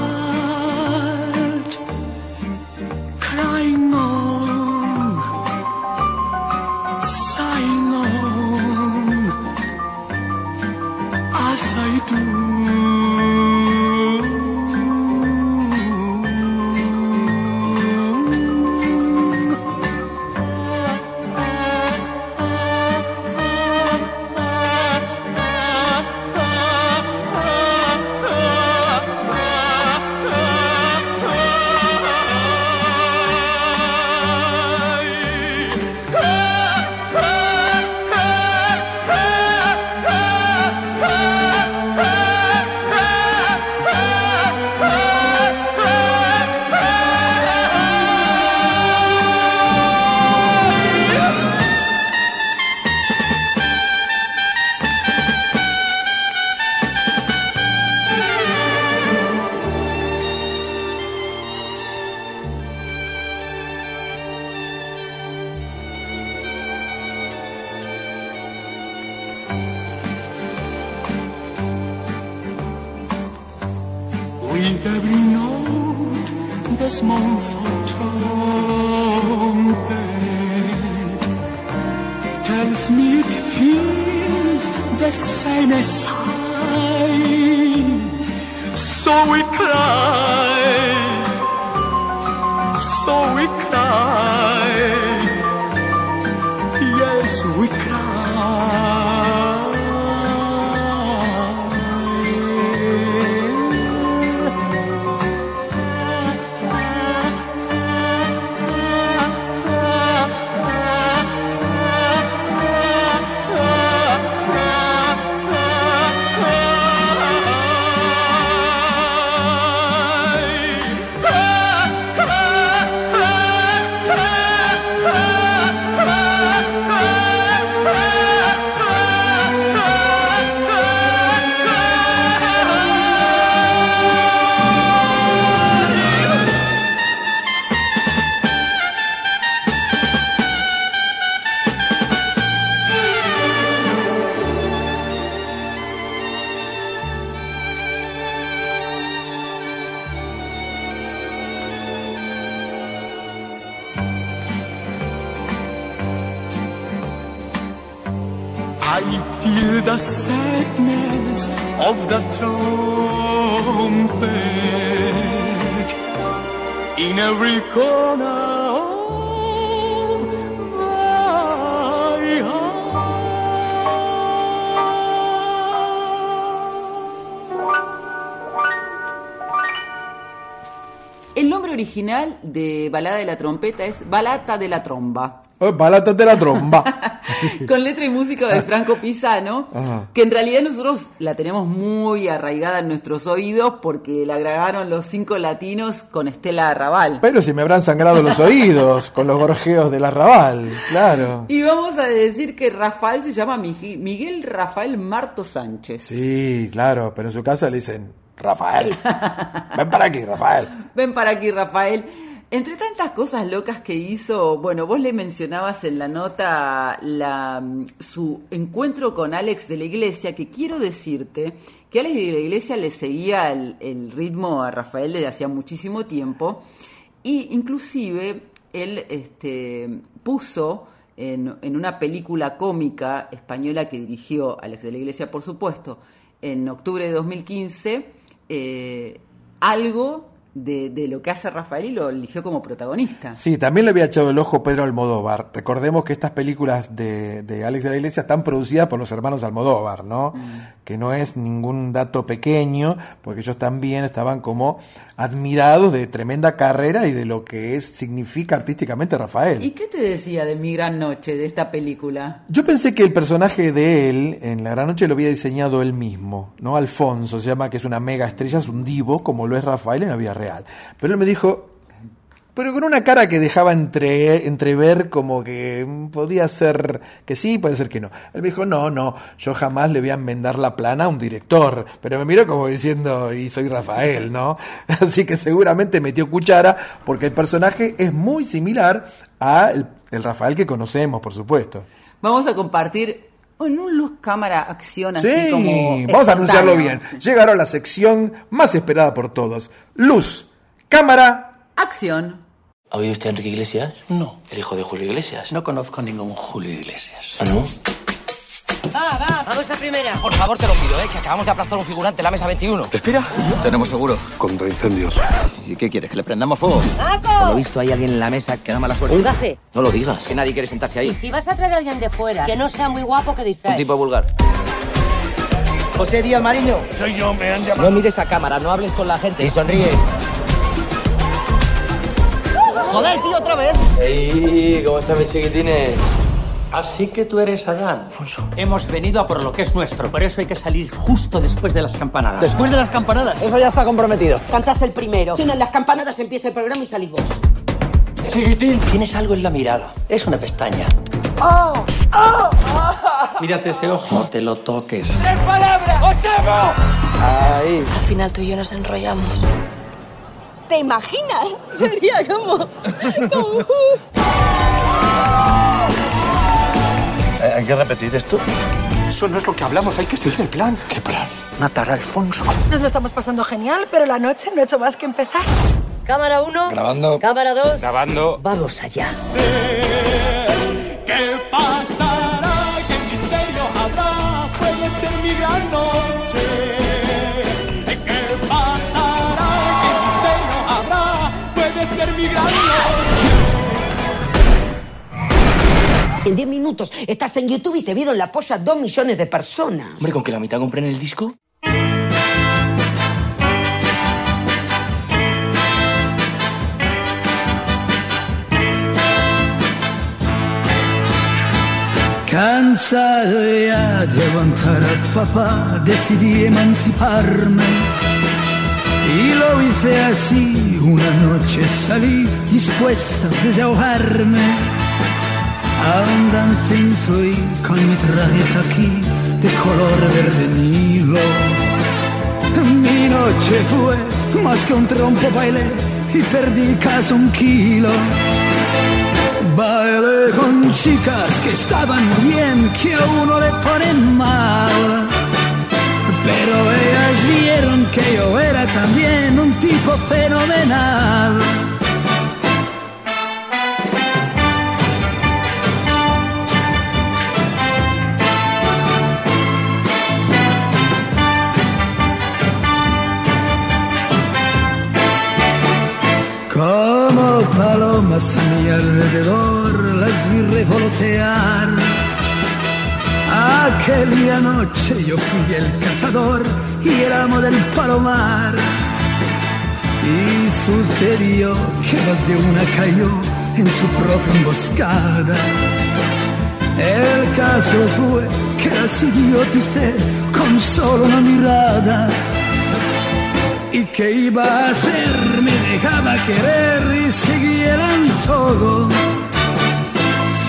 [SPEAKER 2] original de Balada de la Trompeta es Balata de la Tromba,
[SPEAKER 1] Oh, Balatas de la tromba. *laughs*
[SPEAKER 2] con letra y música de Franco Pisano,
[SPEAKER 1] Ajá.
[SPEAKER 2] que en realidad nosotros la tenemos muy arraigada en nuestros oídos porque la grabaron los cinco latinos con Estela Arrabal.
[SPEAKER 1] Pero si me habrán sangrado los oídos con los gorjeos del arrabal, claro.
[SPEAKER 2] Y vamos a decir que Rafael se llama Miguel Rafael Marto Sánchez.
[SPEAKER 1] Sí, claro, pero en su casa le dicen, Rafael, *laughs* ven para aquí, Rafael.
[SPEAKER 2] Ven para aquí, Rafael. Entre tantas cosas locas que hizo, bueno, vos le mencionabas en la nota la, su encuentro con Alex de la Iglesia, que quiero decirte que Alex de la Iglesia le seguía el, el ritmo a Rafael desde hacía muchísimo tiempo y inclusive él este, puso en, en una película cómica española que dirigió Alex de la Iglesia, por supuesto, en octubre de 2015, eh, algo de, de lo que hace Rafael y lo eligió como protagonista.
[SPEAKER 1] Sí, también le había echado el ojo Pedro Almodóvar. Recordemos que estas películas de, de Alex de la Iglesia están producidas por los hermanos Almodóvar, ¿no? Que no es ningún dato pequeño, porque ellos también estaban como admirados de tremenda carrera y de lo que es significa artísticamente Rafael.
[SPEAKER 2] ¿Y qué te decía de Mi Gran Noche, de esta película?
[SPEAKER 1] Yo pensé que el personaje de él en La Gran Noche lo había diseñado él mismo, ¿no? Alfonso se llama, que es una mega estrella, es un divo, como lo es Rafael en la vida real. Pero él me dijo, pero con una cara que dejaba entre, entrever como que podía ser que sí, puede ser que no. Él me dijo, no, no, yo jamás le voy a enmendar la plana a un director. Pero me miró como diciendo, y soy Rafael, ¿no? *laughs* Así que seguramente metió cuchara, porque el personaje es muy similar a el Rafael que conocemos, por supuesto.
[SPEAKER 2] Vamos a compartir en un luz cámara acción así
[SPEAKER 1] Sí,
[SPEAKER 2] como
[SPEAKER 1] vamos a anunciarlo bien. Llegaron la sección más esperada por todos. Luz, cámara.
[SPEAKER 2] Acción.
[SPEAKER 19] ¿Ha oído usted a Enrique Iglesias? No. ¿El hijo de Julio Iglesias? No conozco ningún Julio Iglesias. ¿Ah, no?
[SPEAKER 13] Va, va, vamos a primera. Por favor, te lo pido, ¿eh? Que acabamos de aplastar un figurante en la mesa 21.
[SPEAKER 19] ¿Respira? Tenemos seguro. Contra incendios. ¿Y qué quieres? ¿Que le prendamos fuego?
[SPEAKER 13] ¡Paco!
[SPEAKER 19] Por lo visto hay alguien en la mesa que da mala suerte.
[SPEAKER 13] Un gafe.
[SPEAKER 19] No lo digas. Que nadie quiere sentarse ahí.
[SPEAKER 13] Y si vas a traer a alguien de fuera, que no sea muy guapo que
[SPEAKER 19] Un
[SPEAKER 13] distrae.
[SPEAKER 19] tipo vulgar. José Díaz Mariño. Soy yo, me han llamado. No mires a cámara, no hables con la gente. Y sonríe.
[SPEAKER 13] Joder, tío, otra vez.
[SPEAKER 19] ¡Ey! ¿Cómo están mis chiquitines?
[SPEAKER 15] Así que tú eres Adán. Hemos venido a por lo que es nuestro. Por eso hay que salir justo después de las campanadas.
[SPEAKER 13] Después de las campanadas.
[SPEAKER 19] Eso ya está comprometido.
[SPEAKER 13] Cantas el primero. Suenan las campanadas, empieza el programa y salís vos.
[SPEAKER 15] Chiquitín, tienes algo en la mirada. Es una pestaña.
[SPEAKER 13] ¡Oh! ¡Oh!
[SPEAKER 15] Mírate ese ojo. No te lo toques.
[SPEAKER 13] ¡Tres palabras! ¡Os amo!
[SPEAKER 19] Ahí.
[SPEAKER 13] Al final tú y yo nos enrollamos. ¿Te imaginas? Sería como... como...
[SPEAKER 20] ¿Hay que repetir esto?
[SPEAKER 19] Eso no es lo que hablamos, hay que seguir el plan. ¿Qué plan?
[SPEAKER 16] matar a Alfonso.
[SPEAKER 13] Nos lo estamos pasando genial, pero la noche no ha hecho más que empezar. Cámara 1.
[SPEAKER 16] Grabando.
[SPEAKER 13] Cámara 2.
[SPEAKER 16] Grabando.
[SPEAKER 13] Vamos allá.
[SPEAKER 21] ¿Qué pasará?
[SPEAKER 20] En 10 minutos estás en YouTube y te vieron la polla dos millones de personas.
[SPEAKER 19] Hombre, con que la mitad compren el disco.
[SPEAKER 22] Cansado ya de aguantar al papá, decidí emanciparme. Y lo hice así, una noche salí dispuesta a desahogarme. A un dancing fui con mi traje aquí de color verde nilo. Mi noche fue más que un trompo bailé y perdí casi un kilo. Bailé con chicas que estaban bien, que a uno le ponen mal. Pero ellas vieron que yo era también un tipo fenomenal. A mi alrededor las vi revolotear. Aquella noche yo fui el cazador y el amo del palomar. Y sucedió que más de una cayó en su propia emboscada. El caso fue que las idioticé con solo una mirada. ¿Y qué iba a hacer? Me dejaba querer y seguía el antojo.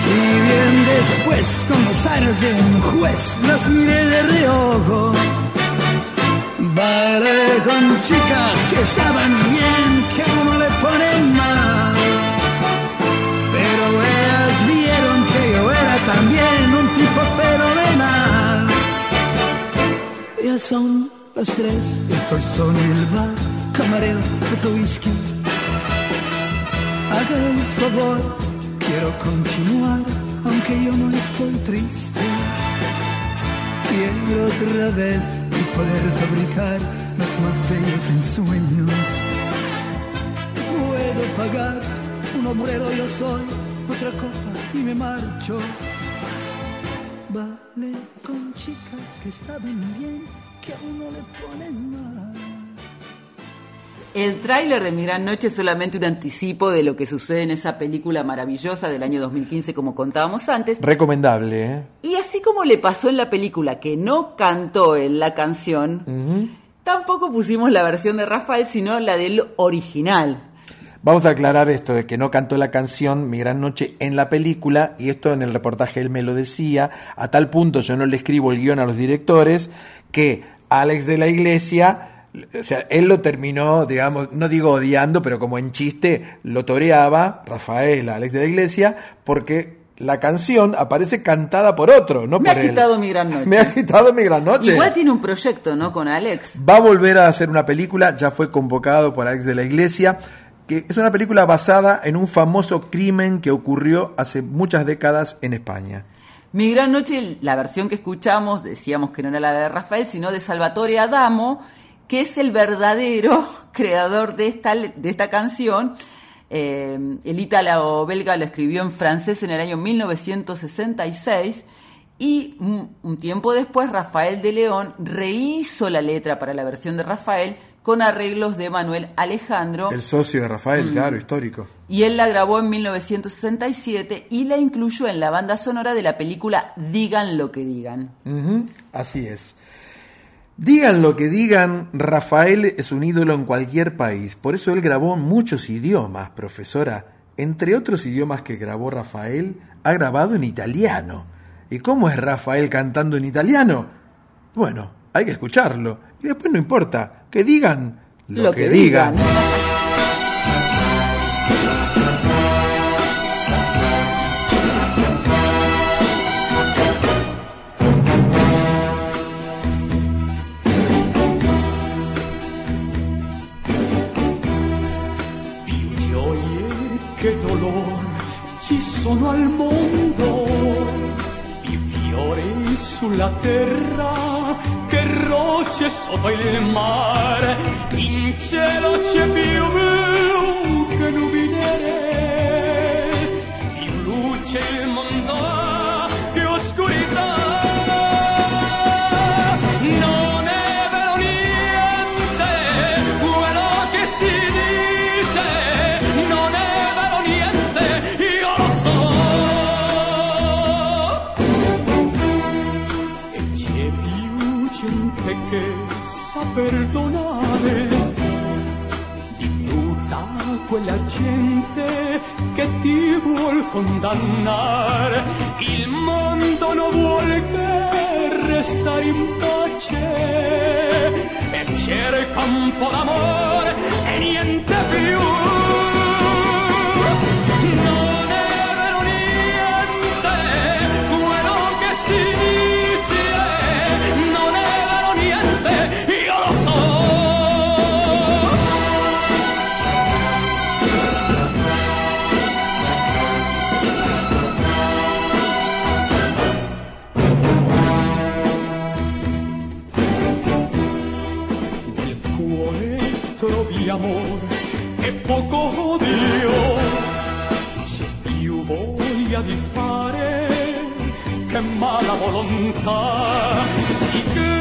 [SPEAKER 22] Si bien después, con los aires de un juez, las miré de reojo. Bailé con chicas que estaban bien, que a uno le ponen mal. Pero ellas vieron que yo era también un tipo fenomenal. Ya son las tres, estoy solo en el bar, camarero, otro whisky. Haga el favor, quiero continuar, aunque yo no estoy triste. Quiero otra vez y poder fabricar los más bellos ensueños. Puedo pagar, un obrero yo soy, otra copa y me marcho. Vale con chicas que estaban bien, que a uno le ponen mal.
[SPEAKER 2] El tráiler de Mi Gran Noche es solamente un anticipo de lo que sucede en esa película maravillosa del año 2015, como contábamos antes.
[SPEAKER 1] Recomendable, ¿eh?
[SPEAKER 2] Y así como le pasó en la película que no cantó en la canción, tampoco pusimos la versión de Rafael, sino la del original.
[SPEAKER 1] Vamos a aclarar esto de que no cantó la canción Mi Gran Noche en la película, y esto en el reportaje él me lo decía, a tal punto yo no le escribo el guion a los directores, que Alex de la Iglesia, o sea, él lo terminó, digamos, no digo odiando, pero como en chiste, lo toreaba, Rafael, Alex de la Iglesia, porque la canción aparece cantada por otro, no
[SPEAKER 2] Me
[SPEAKER 1] por
[SPEAKER 2] ha
[SPEAKER 1] él.
[SPEAKER 2] quitado mi gran noche. *laughs*
[SPEAKER 1] Me ha quitado mi gran noche.
[SPEAKER 2] Igual tiene un proyecto, ¿no? Con Alex.
[SPEAKER 1] Va a volver a hacer una película, ya fue convocado por Alex de la Iglesia, que es una película basada en un famoso crimen que ocurrió hace muchas décadas en España.
[SPEAKER 2] Mi gran noche, la versión que escuchamos, decíamos que no era la de Rafael, sino de Salvatore Adamo, que es el verdadero *laughs* creador de esta, de esta canción. Eh, el ítalo belga lo escribió en francés en el año 1966 y un, un tiempo después Rafael de León rehizo la letra para la versión de Rafael con arreglos de Manuel Alejandro
[SPEAKER 1] El socio de Rafael,
[SPEAKER 2] Mm.
[SPEAKER 1] claro, histórico.
[SPEAKER 2] y él la grabó en 1967 y la incluyó en la banda sonora de la película Digan lo que digan.
[SPEAKER 1] Así es. Digan lo que digan, Rafael es un ídolo en cualquier país. Por eso él grabó en muchos idiomas, profesora. Entre otros idiomas que grabó Rafael, ha grabado en italiano. ¿Y cómo es Rafael cantando en italiano? Bueno, hay que escucharlo. Y después no importa, que digan lo, lo que,
[SPEAKER 16] que digan. digan. Sono al mondo, i fiori sulla terra. Rocce sotto il mare, in cielo c'è più blu che nubile, più luce il mondo perdonare di tutta quella gente che ti vuol condannare. Il mondo non vuole che restare in pace e cerca un po' d'amore e niente più. Non è trovi amore e poco odio, c'è più voglia di fare che mala volontà. Si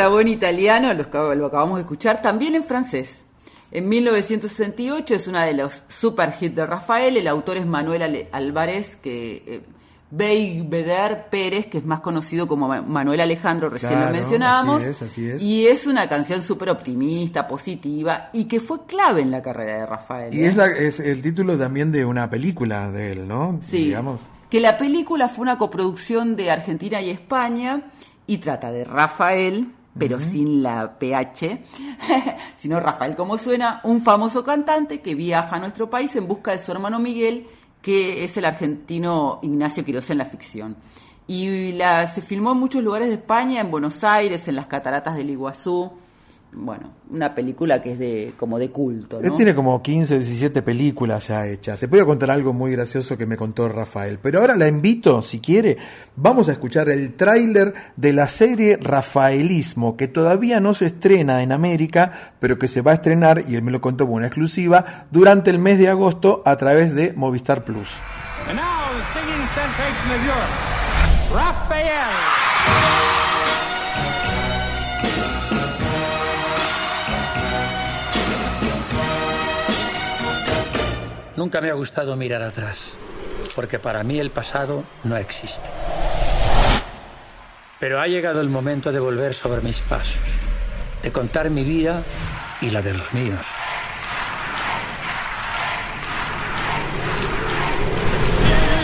[SPEAKER 2] grabó en italiano, lo, acab- lo acabamos de escuchar, también en francés. En 1968 es una de los super hits de Rafael. El autor es Manuel Álvarez, que eh, Bey Beder Pérez, que es más conocido como Ma- Manuel Alejandro, recién
[SPEAKER 1] Claro,
[SPEAKER 2] lo mencionábamos.
[SPEAKER 1] así es, así es.
[SPEAKER 2] Y es una canción súper optimista, positiva y que fue clave en la carrera de Rafael.
[SPEAKER 1] Y
[SPEAKER 2] ¿eh?
[SPEAKER 1] es, la- es el título también de una película de él, ¿no?
[SPEAKER 2] Sí.
[SPEAKER 1] Digamos.
[SPEAKER 2] que la película fue una coproducción de Argentina y España y trata de Rafael, pero sin la PH, *laughs* sino Rafael como suena, un famoso cantante que viaja a nuestro país en busca de su hermano Miguel, que es el argentino Ignacio Quiroz en la ficción. Y la, se filmó en muchos lugares de España, en Buenos Aires, en las cataratas del Iguazú. Bueno, una película que es de como de culto,
[SPEAKER 1] Él tiene como 15, 17 películas ya hechas. Voy a contar algo muy gracioso que me contó Rafael. Pero ahora la invito, si quiere, vamos a escuchar el tráiler de la serie Rafaelismo, que todavía no se estrena en América, pero que se va a estrenar, y él me lo contó como una exclusiva, durante el mes de agosto a través de Movistar Plus.
[SPEAKER 23] And now the singing sensation of Europe, Raphael.
[SPEAKER 15] Nunca me ha gustado mirar atrás, porque para mí el pasado no existe. Pero ha llegado el momento de volver sobre mis pasos, de contar mi vida y la de los míos.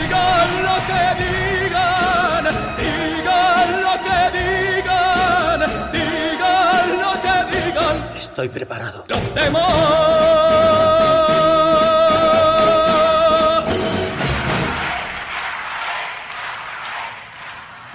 [SPEAKER 16] Digan lo que digan, digan lo que digan, digan lo que digan
[SPEAKER 15] Estoy preparado.
[SPEAKER 16] los demás.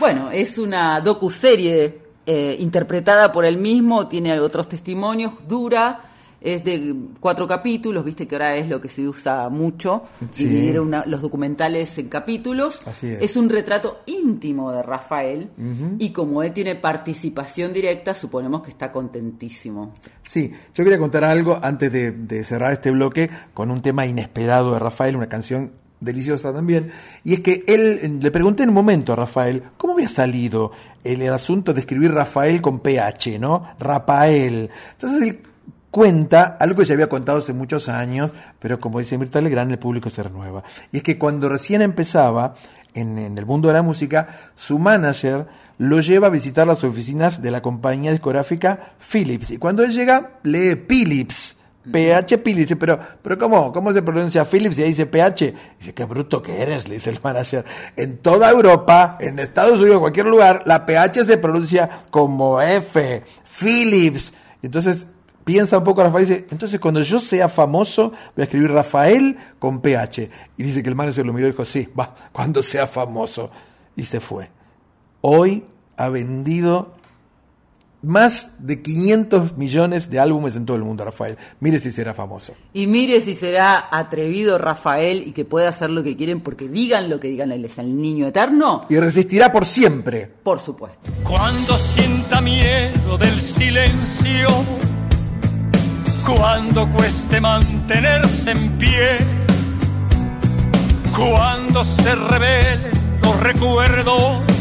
[SPEAKER 2] Bueno, es una docuserie eh, interpretada por él mismo, tiene otros testimonios, dura, es de cuatro capítulos, viste que ahora es lo que se usa mucho,
[SPEAKER 1] Sí.
[SPEAKER 2] dividir una- los documentales en capítulos.
[SPEAKER 1] Así es.
[SPEAKER 2] un retrato íntimo de Rafael y como él tiene participación directa, suponemos que está contentísimo.
[SPEAKER 1] Sí, yo quería contar algo antes de, de cerrar este bloque con un tema inesperado de Rafael, una canción deliciosa también, y es que él, le pregunté en un momento a Rafael, ¿cómo había salido el, el asunto de escribir Rafael con PH, ¿no? Rafael. Entonces él cuenta algo que ya había contado hace muchos años, pero como dice Mirta Legrand, el público se renueva. Y es que cuando recién empezaba en, en el mundo de la música, su manager lo lleva a visitar las oficinas de la compañía discográfica Philips. Y cuando él llega, lee Philips. PH Philips, pero, pero ¿cómo? ¿Cómo se pronuncia Philips? Y ahí dice PH. Dice, qué bruto que eres, le dice el manager. En toda Europa, en Estados Unidos, en cualquier lugar, la PH se pronuncia como F, Philips. Entonces, piensa un poco Rafael y dice, entonces cuando yo sea famoso, voy a escribir Rafael con PH. Y dice que el manager lo miró y dijo, sí, va, cuando sea famoso. Y se fue. Hoy ha vendido más de 500 millones de álbumes en todo el mundo, Rafael. Mire si será famoso.
[SPEAKER 2] Y mire si será atrevido Rafael y que pueda hacer lo que quieren porque digan lo que digan, él es el niño eterno.
[SPEAKER 1] Y resistirá por siempre.
[SPEAKER 2] Por supuesto.
[SPEAKER 16] Cuando sienta miedo del silencio, cuando cueste mantenerse en pie, cuando se revelen los recuerdos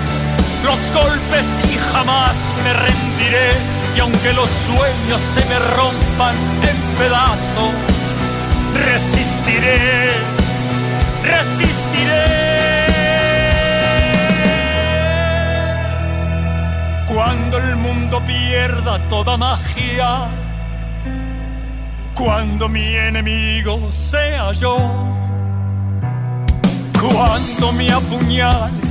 [SPEAKER 16] los golpes y jamás me rendiré. Y aunque los sueños se me rompan en pedazos, resistiré, resistiré. Cuando el mundo pierda toda magia, cuando mi enemigo sea yo, cuando me apuñale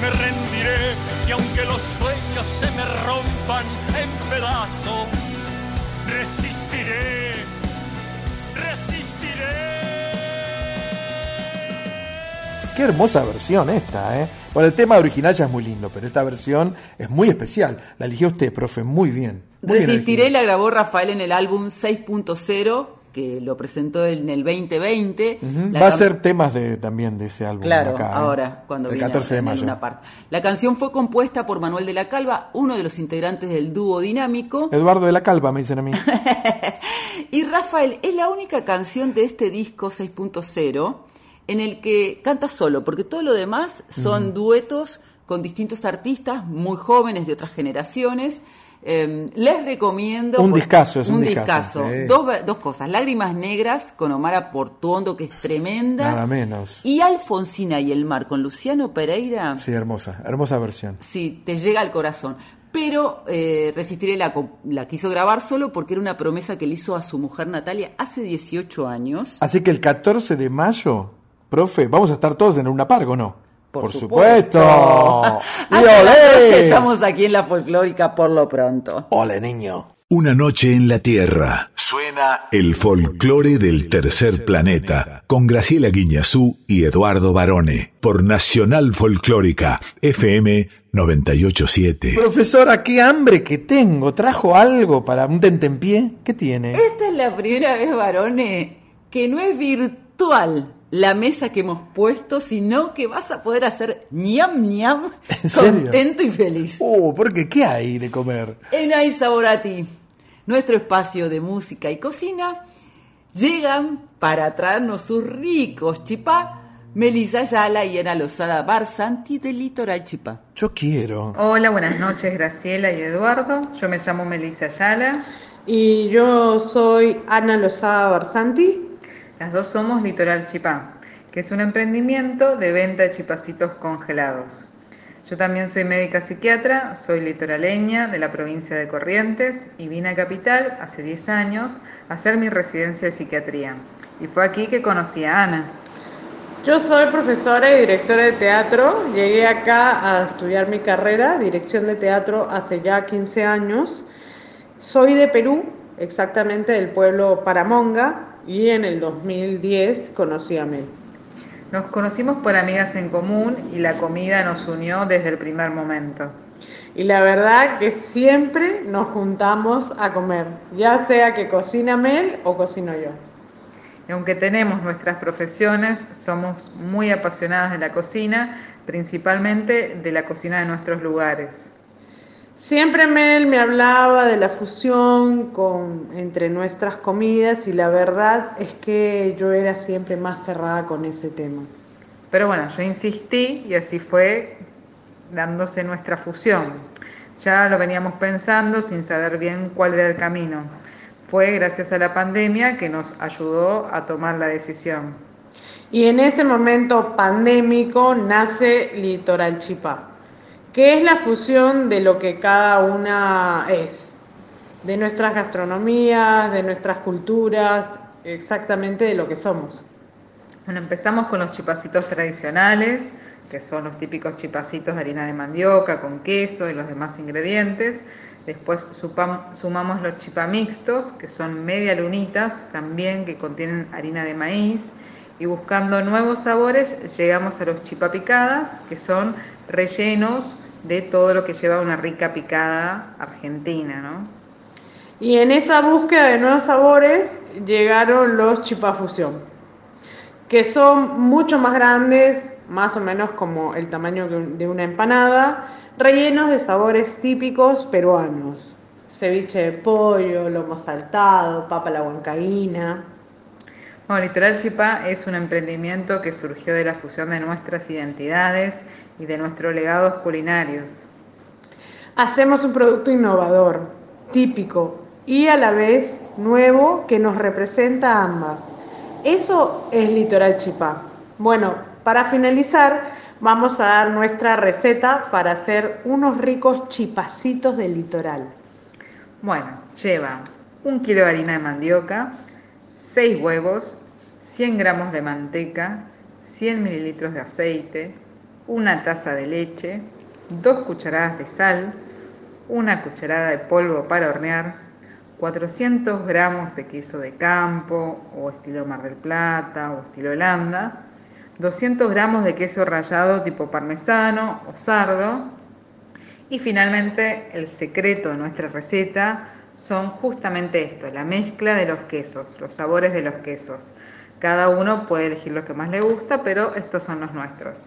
[SPEAKER 16] me rendiré y aunque los sueños se me rompan en pedazos, resistiré, resistiré.
[SPEAKER 1] Qué hermosa versión esta, ¿eh? Bueno, el tema original ya es muy lindo, pero esta versión es muy especial. La eligió usted, profe, muy bien. Muy bien
[SPEAKER 2] Resistiré la grabó Rafael en el álbum 6.0 que lo presentó en el 2020.
[SPEAKER 1] Ujú.
[SPEAKER 2] La
[SPEAKER 1] Va a ser temas de, también de ese álbum.
[SPEAKER 2] Claro,
[SPEAKER 1] acá, ¿eh?
[SPEAKER 2] ahora, cuando
[SPEAKER 1] El
[SPEAKER 2] viene
[SPEAKER 1] 14 de mayo.
[SPEAKER 2] una parte. La canción fue compuesta por Manuel de la Calva, uno de los integrantes del dúo dinámico.
[SPEAKER 1] Eduardo de la Calva, me dicen a mí. *laughs*
[SPEAKER 2] Y Rafael es la única canción de este disco 6.0 en el que canta solo, porque todo lo demás son duetos con distintos artistas muy jóvenes de otras generaciones. Eh, les recomiendo.
[SPEAKER 1] Un discazo, es un discazo,
[SPEAKER 2] discazo. Dos, dos cosas: Lágrimas Negras con Omar Portuondo, que es tremenda.
[SPEAKER 1] Nada menos.
[SPEAKER 2] Y Alfonsina y el mar con Luciano Pereira.
[SPEAKER 1] Sí, hermosa, hermosa versión.
[SPEAKER 2] Sí, te llega al corazón. Pero eh, Resistiré la, la quiso grabar solo porque era una promesa que le hizo a su mujer Natalia hace 18 años.
[SPEAKER 1] Así que el 14 de mayo, profe, vamos a estar todos en una pargo, ¿no? Por,
[SPEAKER 2] supuesto.
[SPEAKER 1] supuesto. *laughs* ¡Y olé!
[SPEAKER 2] estamos aquí en la folclórica por lo pronto.
[SPEAKER 1] Ole, niño.
[SPEAKER 7] Una noche en la Tierra. Suena el folclore del tercer planeta con Graciela Guiñazú y Eduardo Barone por Nacional Folclórica FM 987.
[SPEAKER 1] Profesora, qué hambre que tengo. ¿Trajo algo para un tentempié? ¿Qué tiene?
[SPEAKER 2] Esta es la primera vez, varones, que no es virtual la mesa que hemos puesto, sino que vas a poder hacer ñam ñam contento y feliz.
[SPEAKER 1] Uh, ¿por qué? ¿Qué hay de comer?
[SPEAKER 2] En Hay Sabor a Ti, nuestro espacio de música y cocina, Llegan para traernos sus ricos chipá Melissa Ayala y Ana Lozada Barsanti del Litoral Chipá.
[SPEAKER 1] Yo quiero.
[SPEAKER 24] Hola, buenas noches Graciela y Eduardo. Yo me llamo Melissa Ayala.
[SPEAKER 25] Y yo soy Ana Lozada Barsanti.
[SPEAKER 24] Las dos somos Litoral Chipá, que es un emprendimiento de venta de chipacitos congelados. Yo también soy médica psiquiatra, soy litoraleña de la provincia de Corrientes y vine a Capital hace 10 años a hacer mi residencia de psiquiatría. Y fue aquí que conocí a Ana.
[SPEAKER 25] Yo soy profesora y directora de teatro. Llegué acá a estudiar mi carrera, dirección de teatro, hace ya 15 años. Soy de Perú, exactamente del pueblo Paramonga, y en el 2010 conocí a Mel.
[SPEAKER 24] Nos conocimos por amigas en común y la comida nos unió desde el primer momento.
[SPEAKER 25] Y la verdad que siempre nos juntamos a comer, ya sea que cocina Mel o cocino yo.
[SPEAKER 24] Y aunque tenemos nuestras profesiones, somos muy apasionadas de la cocina, principalmente de la cocina de nuestros lugares.
[SPEAKER 25] Siempre Mel me hablaba de la fusión con, entre nuestras comidas y la verdad es que yo era siempre más cerrada con ese tema.
[SPEAKER 24] Pero bueno, yo insistí y así fue dándose nuestra fusión. Ya lo veníamos pensando sin saber bien cuál era el camino. Fue gracias a la pandemia que nos ayudó a tomar la decisión.
[SPEAKER 25] Y en ese momento pandémico nace Litoral Chipá, que es la fusión de lo que cada una es, de nuestras gastronomías, de nuestras culturas, exactamente de lo que somos.
[SPEAKER 24] Bueno, empezamos con los chipacitos tradicionales, que son los típicos chipacitos de harina de mandioca con queso y los demás ingredientes. Después sumamos los chipamixtos, que son media lunitas, también que contienen harina de maíz. Y buscando nuevos sabores, llegamos a los chipapicadas, que son rellenos de todo lo que lleva una rica picada argentina, ¿no?
[SPEAKER 25] Y en esa búsqueda de nuevos sabores llegaron los chipafusión, que son mucho más grandes, más o menos como el tamaño de un- de una empanada, rellenos de sabores típicos peruanos. Ceviche de pollo, lomo saltado, papa la huancaína.
[SPEAKER 24] Bueno, Litoral Chipá es un emprendimiento que surgió de la fusión de nuestras identidades y de nuestros legados culinarios.
[SPEAKER 25] Hacemos un producto innovador, típico y a la vez nuevo que nos representa a ambas. Eso es Litoral Chipá. Bueno, para finalizar, vamos a dar nuestra receta para hacer unos ricos chipacitos del litoral.
[SPEAKER 24] Bueno, lleva un kilo de harina de mandioca, 6 huevos, 100 gramos de manteca, 100 mililitros de aceite, una taza de leche, 2 cucharadas de sal, una cucharada de polvo para hornear, 400 gramos de queso de campo o estilo Mar del Plata o estilo Holanda, 200 gramos de queso rallado tipo parmesano o sardo y finalmente el secreto de nuestra receta son justamente esto, la mezcla de los quesos, los sabores de los quesos. Cada uno puede elegir lo que más le gusta, pero estos son los nuestros.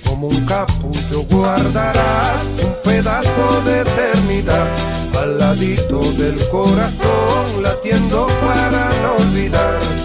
[SPEAKER 26] Como un capullo guardarás un pedazo de eternidad al ladito del corazón, latiendo para no olvidar.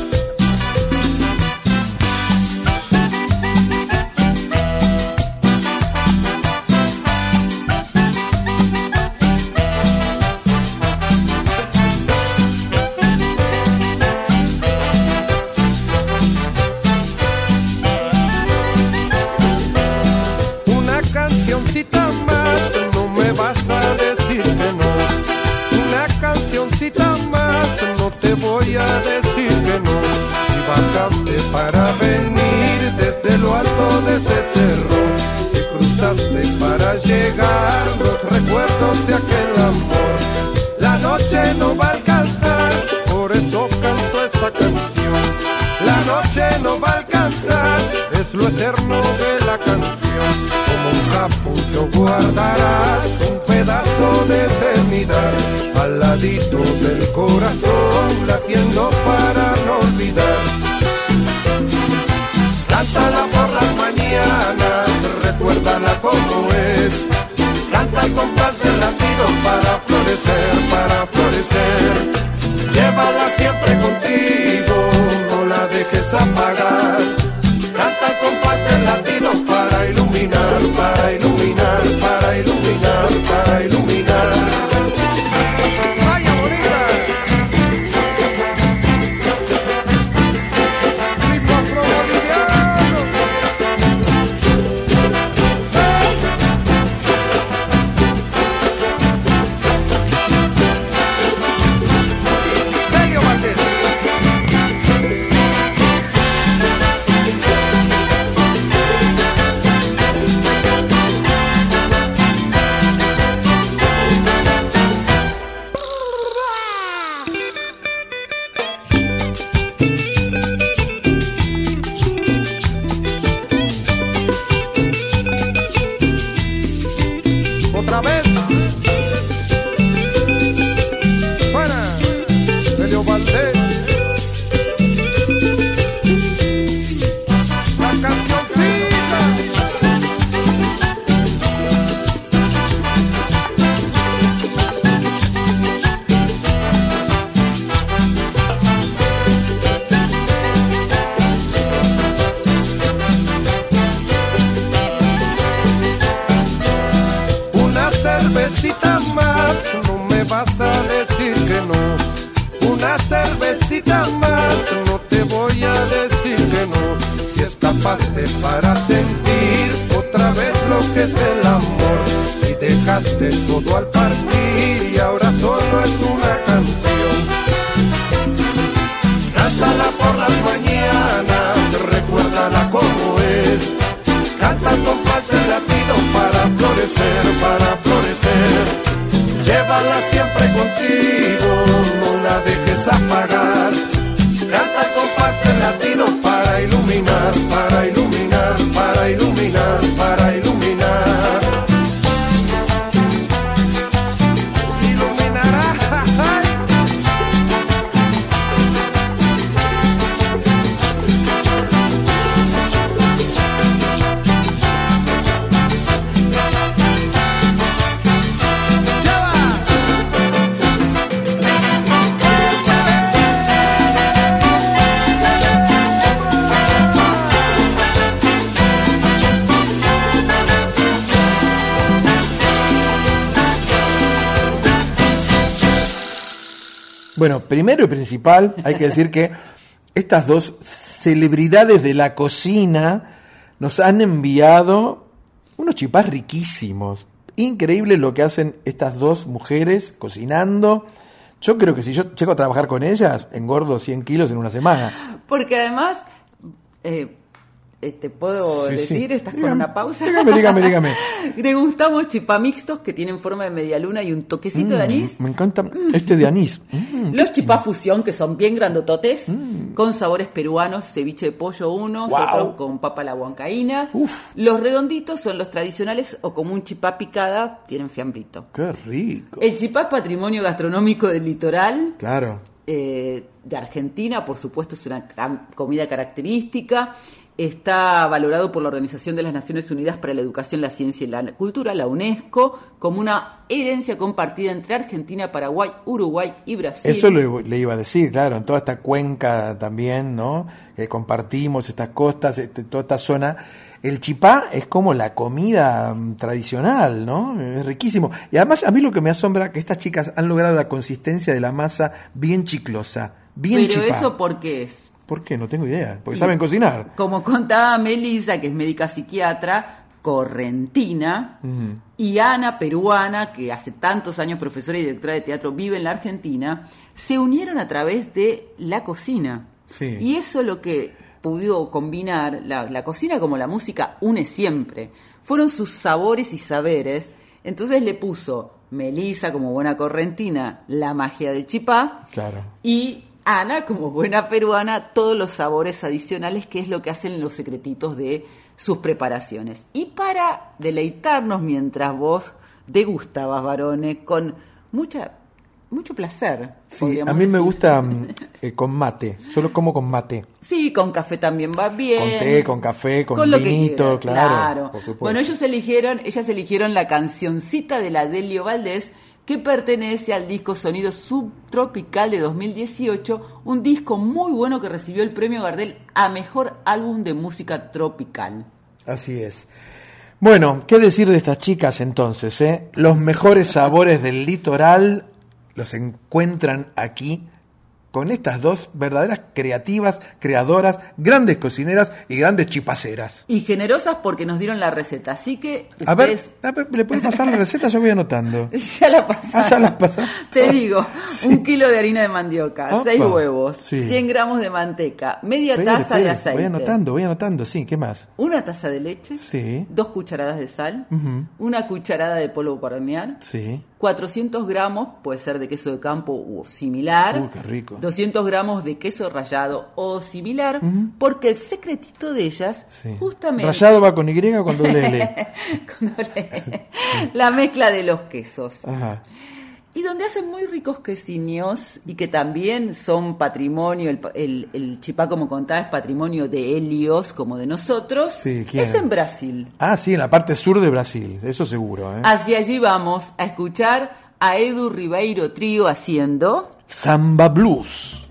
[SPEAKER 26] Al ladito del corazón, latiendo para no olvidar. Cántala por las mañanas, recuérdala como es. Canta al compás del latido para florecer, para florecer. Llévala siempre contigo, no la dejes apagar.
[SPEAKER 1] Primero y principal, hay que decir que estas dos celebridades de la cocina nos han enviado unos chipás riquísimos. Increíble lo que hacen estas dos mujeres cocinando. Yo creo que si yo llego a trabajar con ellas, engordo 100 kilos en una semana.
[SPEAKER 2] Porque además, eh, te puedo
[SPEAKER 1] Sí,
[SPEAKER 2] decir,
[SPEAKER 1] sí.
[SPEAKER 2] estás con
[SPEAKER 1] Dígame,
[SPEAKER 2] una pausa.
[SPEAKER 1] dígame, dígame, dígame. *laughs*
[SPEAKER 2] Degustamos chipamixtos que tienen forma de media luna y un toquecito de
[SPEAKER 1] Mm,
[SPEAKER 2] anís.
[SPEAKER 1] Me encanta este de anís. Mm,
[SPEAKER 2] Los chipá fusión, que son bien grandototes, con sabores peruanos, ceviche de pollo unos,
[SPEAKER 1] Guau.
[SPEAKER 2] otros con papa la huancaína. Los redonditos son los tradicionales o como un chipá picada, tienen fiambrito.
[SPEAKER 1] qué rico.
[SPEAKER 2] El chipá es patrimonio gastronómico del litoral
[SPEAKER 1] Claro.
[SPEAKER 2] eh, de Argentina, por supuesto es una comida característica. Está valorado por la Organización de las Naciones Unidas para la Educación, la Ciencia y la Cultura, la UNESCO, como una herencia compartida entre Argentina, Paraguay, Uruguay y Brasil.
[SPEAKER 1] Eso le, le iba a decir, claro, en toda esta cuenca también, ¿no? Que compartimos estas costas, este, toda esta zona. El chipá es como la comida mm, tradicional, ¿no? Es riquísimo. Y además a mí lo que me asombra que estas chicas han logrado la consistencia de la masa bien chiclosa, bien
[SPEAKER 2] Pero
[SPEAKER 1] chipá.
[SPEAKER 2] eso ¿por qué es?
[SPEAKER 1] ¿Por qué? No tengo idea. Porque
[SPEAKER 2] Y-
[SPEAKER 1] saben cocinar.
[SPEAKER 2] Como contaba Melissa, que es médica psiquiatra, correntina, y Ana, peruana, que hace tantos años profesora y directora de teatro, vive en la Argentina, se unieron a través de la cocina.
[SPEAKER 1] Sí.
[SPEAKER 2] Y eso lo que pudo combinar, la, la cocina como la música une siempre, fueron sus sabores y saberes. Entonces le puso Melisa como buena correntina, la magia del chipá,
[SPEAKER 1] Claro.
[SPEAKER 2] y Ana, como buena peruana, todos los sabores adicionales, que es lo que hacen los secretitos de sus preparaciones. Y para deleitarnos mientras vos degustabas, varones, con mucha, mucho placer.
[SPEAKER 1] Sí, a mí me gusta mm, *laughs* eh, con mate. Yo lo como con mate.
[SPEAKER 2] Sí, con café también va bien.
[SPEAKER 1] Con té, con café, con,
[SPEAKER 2] lo que
[SPEAKER 1] vinito, claro. Por supuesto.
[SPEAKER 2] Bueno, ellos eligieron, ellas eligieron la cancioncita de la Delio Valdés que pertenece al disco Sonido Subtropical de 2018, un disco muy bueno que recibió el premio Gardel a mejor álbum de música tropical.
[SPEAKER 1] Así es. Bueno, ¿qué decir de estas chicas entonces? eh? Los mejores sabores del litoral los encuentran aquí con estas dos verdaderas creativas, creadoras, grandes cocineras y grandes chipaceras.
[SPEAKER 2] Y generosas porque nos dieron la receta, así que
[SPEAKER 1] A ver,
[SPEAKER 2] ustedes
[SPEAKER 1] a ver, ¿le puedes pasar la receta? Yo voy anotando. *laughs*
[SPEAKER 2] ya la pasaron.
[SPEAKER 1] Ah, ya la.
[SPEAKER 2] Te digo, *laughs* un kilo de harina de mandioca,
[SPEAKER 1] Opa,
[SPEAKER 2] seis huevos,
[SPEAKER 1] sí.
[SPEAKER 2] 100 gramos de manteca, media taza de aceite,
[SPEAKER 1] Voy anotando, voy anotando, sí, ¿qué más?
[SPEAKER 2] una taza de leche,
[SPEAKER 1] Sí,
[SPEAKER 2] dos cucharadas de sal, una cucharada de polvo para hornear,
[SPEAKER 1] sí.
[SPEAKER 2] 400 gramos, puede ser de queso de campo o similar,
[SPEAKER 1] Uh, qué rico.
[SPEAKER 2] 200 gramos de queso rallado o similar, porque el secretito de ellas,
[SPEAKER 1] sí.
[SPEAKER 2] justamente,
[SPEAKER 1] Rayado va con Y o *laughs* con doble L.
[SPEAKER 2] la mezcla de los quesos.
[SPEAKER 1] Ajá.
[SPEAKER 2] Y donde hacen muy ricos quesinios y que también son patrimonio, el, el, el chipá, como contaba, es patrimonio de Helios, como de nosotros,
[SPEAKER 1] Sí, ¿quién?
[SPEAKER 2] es en Brasil.
[SPEAKER 1] Ah, sí, en la parte sur de Brasil, eso seguro. ¿eh?
[SPEAKER 2] Hacia allí vamos a escuchar a Edu Ribeiro Trío haciendo...
[SPEAKER 1] Samba Blues.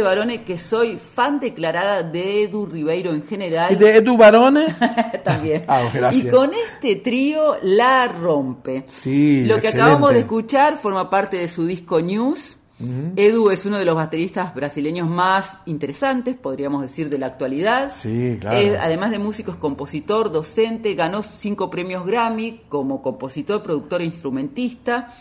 [SPEAKER 2] Barone que soy fan declarada de Edu Ribeiro en general.
[SPEAKER 1] ¿Y de Edu Barone? *laughs*
[SPEAKER 2] También.
[SPEAKER 1] Ah, gracias.
[SPEAKER 2] Y con este trío la rompe.
[SPEAKER 1] Sí,
[SPEAKER 2] Lo que
[SPEAKER 1] excelente.
[SPEAKER 2] acabamos de escuchar forma parte de su disco News.
[SPEAKER 1] Ujú.
[SPEAKER 2] Edu es uno de los bateristas brasileños más interesantes, podríamos decir, de la actualidad.
[SPEAKER 1] Sí, claro.
[SPEAKER 2] Eh, además de músico, es compositor, docente, ganó cinco premios Grammy como compositor, productor e instrumentista.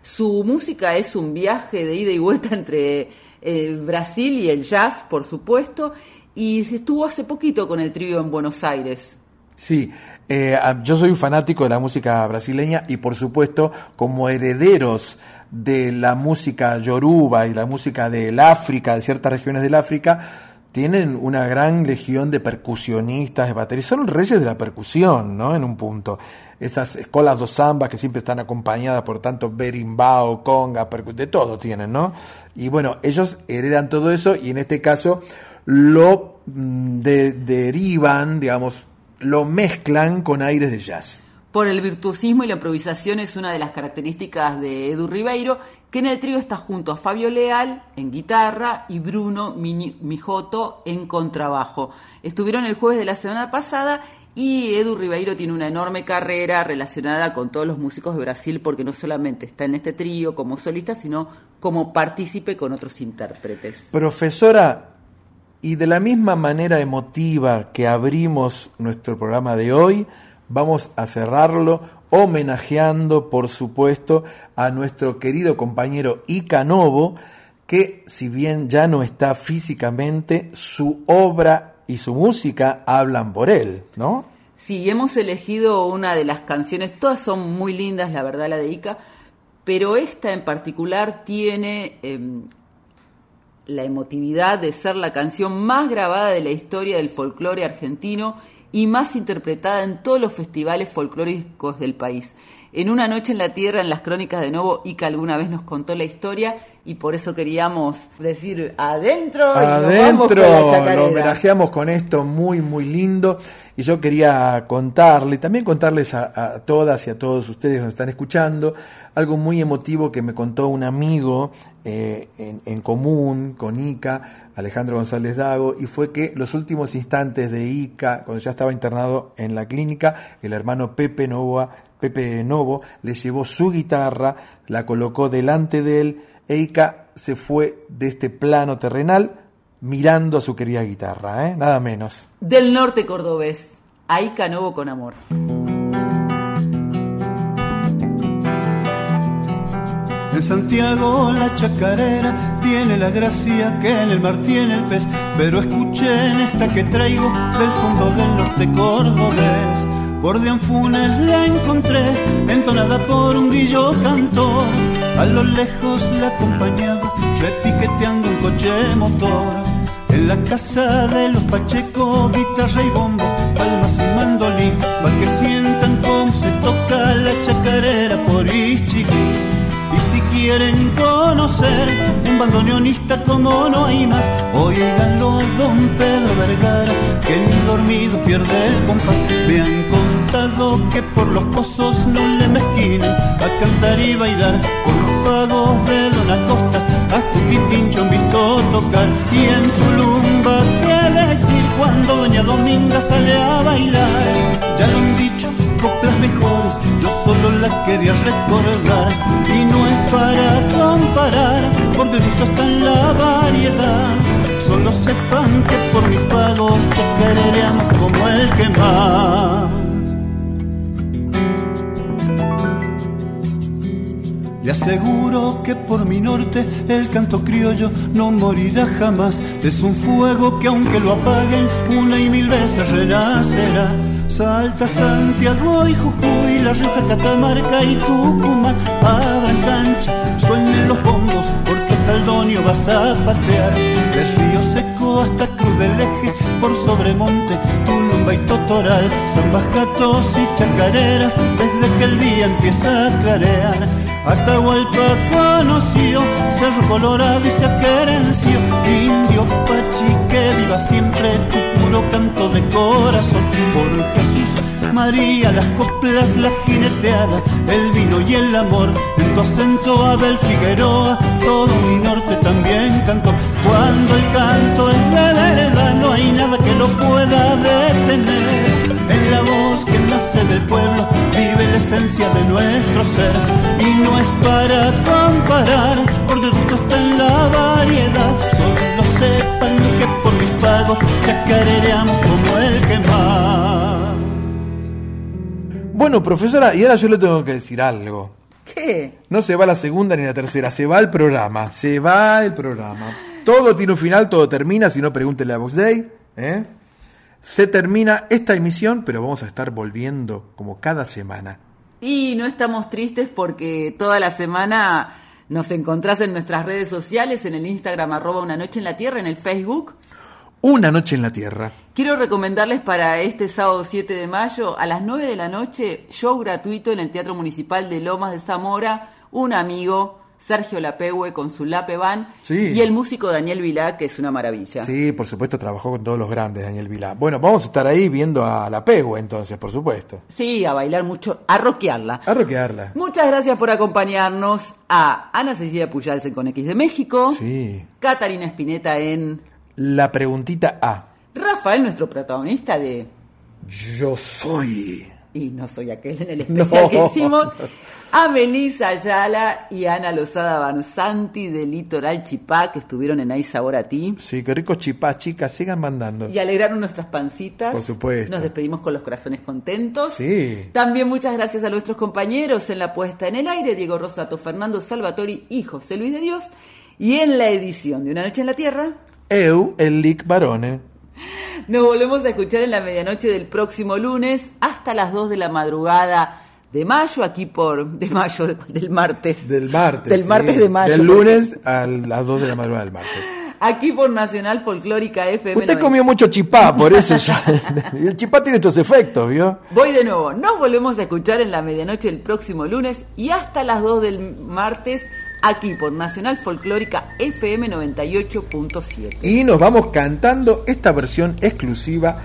[SPEAKER 2] Su música es un viaje de ida y vuelta entre eh, Brasil y el jazz, por supuesto, y estuvo hace poquito con el trío en Buenos Aires.
[SPEAKER 1] Sí, eh, a- yo soy un fanático de la música brasileña y por supuesto como herederos de la música yoruba y la música del África, de ciertas regiones del África, tienen una gran legión de percusionistas, de bateristas, son reyes de la percusión, ¿no? En un punto. Esas escolas do samba que siempre están acompañadas por tanto berimbau, conga, de todo tienen, ¿no? Y bueno, ellos heredan todo eso y en este caso lo mm, de- derivan, digamos, lo mezclan con aires de jazz.
[SPEAKER 2] Por el virtuosismo y la improvisación es una de las características de Edu Ribeiro, que en el trío está junto a Fabio Leal en guitarra y Bruno Mijoto en contrabajo. Estuvieron el jueves de la semana pasada y Edu Ribeiro tiene una enorme carrera relacionada con todos los músicos de Brasil porque no solamente está en este trío como solista, sino como partícipe con otros intérpretes.
[SPEAKER 1] Profesora, y de la misma manera emotiva que abrimos nuestro programa de hoy, vamos a cerrarlo homenajeando, por supuesto, a nuestro querido compañero Ica Novo, que si bien ya no está físicamente, su obra y su música hablan por él, ¿no?
[SPEAKER 2] Sí, hemos elegido una de las canciones, todas son muy lindas, la verdad, la de Ica, pero esta en particular tiene em, la emotividad de ser la canción más grabada de la historia del folclore argentino y más interpretada en todos los festivales folclóricos del país. En una noche en la tierra, en las crónicas de Novo, Ica alguna vez nos contó la historia y por eso queríamos decir adentro y nos vamos con la
[SPEAKER 1] Adentro, lo homenajeamos con esto muy, muy lindo. Y yo quería contarle, también contarles a, a todas y a todos ustedes que nos están escuchando, algo muy emotivo que me contó un amigo eh, en, en común con Ica, Alejandro González Dago, y fue que los últimos instantes de Ica, cuando ya estaba internado en la clínica, el hermano Pepe Novoa, Pepe Novo le llevó su guitarra, la colocó delante de él, e Ica se fue de este plano terrenal mirando a su querida guitarra, ¿eh? nada menos.
[SPEAKER 2] Del norte cordobés, a Ica Novo con amor.
[SPEAKER 5] En Santiago la chacarera tiene la gracia que en el mar tiene el pez, pero escuchen esta que traigo del fondo del norte cordobés. Por de Anfunes la encontré, entonada por un grillo cantor. A lo lejos la acompañaba, repiqueteando un coche motor. En la casa de los Pacheco, guitarra y bombo, palmas y mandolín, para que sientan cómo se toca la chacarera por Ischiguí. Quieren conocer un bandoneonista como no hay más, oíganlo a don Pedro Vergara, que ni dormido pierde el compás. Me han contado que por los pozos no le mezquinan a cantar y bailar por los pagos de Don Acosta. Hasta un quincho han visto tocar y en Tulumba, ¿qué decir cuando Doña Dominga sale a bailar? Ya lo han dicho, coplas mejores, yo solo la quería recordar y no es para comparar, porque gusto está en la variedad. Solo sepan que por mis pagos chacareamos como el que más. Le aseguro que por mi norte el canto criollo no morirá jamás. Es un fuego que aunque lo apaguen una y mil veces renacerá. Salta Santiago y Jujuy, La Rioja, Catamarca y Tucumán. Abran cancha, suenen los bombos porque Saldonio vas a patear. De Río Seco hasta Cruz del Eje, por Sobremonte, Tulumba y Totoral. Zambas, gatos y chacareras desde que el día empieza a clarear. Atahualpa conoció, Cerro Colorado y se querenció. Indio Las coplas, la jineteada, el vino y el amor. En tu acento Abel Figueroa, todo mi norte también cantó. Cuando el canto es de verdad, no hay nada que lo pueda detener. En la voz que nace del pueblo vive la esencia de nuestro ser. Y no es para comparar, porque el gusto está en la variedad. Solo sepan que por mis pagos chacareamos como
[SPEAKER 1] Bueno, profesora, y ahora yo le tengo que decir algo.
[SPEAKER 2] ¿Qué?
[SPEAKER 1] No se va la segunda ni la tercera, se va el programa, se va el programa. Todo tiene un final, todo termina, si no pregúntele a Vox Day. ¿eh? Se termina esta emisión, pero vamos a estar volviendo como cada semana.
[SPEAKER 2] Y no estamos tristes porque toda la semana nos encontrás en nuestras redes sociales, en el Instagram arroba una noche en la tierra, en el Facebook.
[SPEAKER 1] Una noche en la Tierra.
[SPEAKER 2] Quiero recomendarles para este sábado 7 de mayo, a las 9 de la noche, show gratuito en el Teatro Municipal de Lomas de Zamora, un amigo, Sergio Lapegue con su Lape Van,
[SPEAKER 1] Sí.
[SPEAKER 2] y el músico Daniel Vilá, que es una maravilla.
[SPEAKER 1] Sí, por supuesto, trabajó con todos los grandes, Daniel Vilá. Bueno, vamos a estar ahí viendo a la Pegua entonces, por supuesto.
[SPEAKER 2] Sí, a bailar mucho, a rockearla.
[SPEAKER 1] A roquearla.
[SPEAKER 2] Muchas gracias por acompañarnos a Ana Cecilia Puyalce con X de México,
[SPEAKER 1] Sí.
[SPEAKER 2] Catarina Espineta en
[SPEAKER 1] La preguntita A.
[SPEAKER 2] Rafael, nuestro protagonista de
[SPEAKER 1] Yo soy.
[SPEAKER 2] Y no soy aquel en el *laughs* especial
[SPEAKER 1] No.
[SPEAKER 2] que hicimos. A Melissa Ayala y Ana Lozada Bansanti de Litoral Chipá, que estuvieron en Hay Sabor a Ti.
[SPEAKER 1] Sí, qué ricos chipás, chicas, sigan mandando.
[SPEAKER 2] Y alegraron nuestras pancitas.
[SPEAKER 1] Por supuesto.
[SPEAKER 2] Nos despedimos con los corazones contentos.
[SPEAKER 1] Sí.
[SPEAKER 2] También muchas gracias a nuestros compañeros en la puesta en el aire, Diego Rosato, Fernando Salvatori y José Luis de Dios. Y en la edición de Una Noche en la Tierra,
[SPEAKER 1] Eu, el Lick Barone.
[SPEAKER 2] nos volvemos a escuchar en la medianoche del próximo lunes hasta las 2 de la madrugada de mayo, aquí por. de mayo, *laughs* del martes.
[SPEAKER 1] Del martes.
[SPEAKER 2] Del
[SPEAKER 1] sí.
[SPEAKER 2] martes de mayo.
[SPEAKER 1] Del lunes a las 2 de la madrugada del martes.
[SPEAKER 2] Aquí por Nacional Folclórica FM.
[SPEAKER 1] Usted
[SPEAKER 2] 90.
[SPEAKER 1] comió mucho chipá, por eso ya. *laughs* El chipá tiene estos efectos, ¿vio?
[SPEAKER 2] Voy de nuevo. Nos volvemos a escuchar en la medianoche del próximo lunes y hasta las 2 del martes aquí por Nacional Folclórica FM 98.7.
[SPEAKER 1] Y nos vamos cantando esta versión exclusiva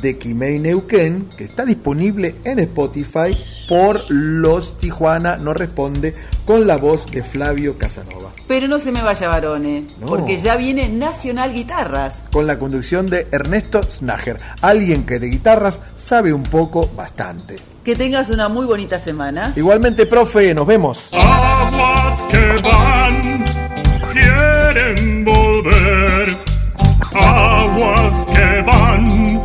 [SPEAKER 1] de Kimei Neuquén, que está disponible en Spotify por Los Tijuana No Responde, con la voz de Flavio Casanova,
[SPEAKER 2] Pero no se me vaya, varone,
[SPEAKER 1] No.
[SPEAKER 2] porque ya viene Nacional Guitarras.
[SPEAKER 1] con la conducción de Ernesto Snager, alguien que de guitarras sabe un poco bastante.
[SPEAKER 2] Que tengas una muy bonita semana.
[SPEAKER 1] Igualmente, profe, nos vemos.
[SPEAKER 27] Aguas que van, quieren volver. Aguas que van,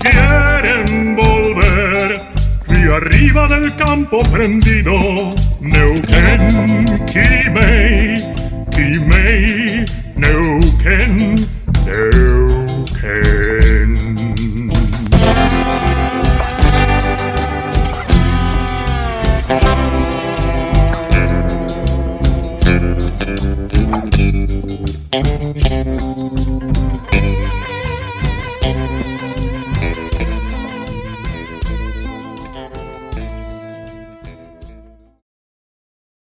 [SPEAKER 27] quieren volver. Y arriba del campo prendido, Neuquén, Kimei, Kimei, Neuquén, Neuquén.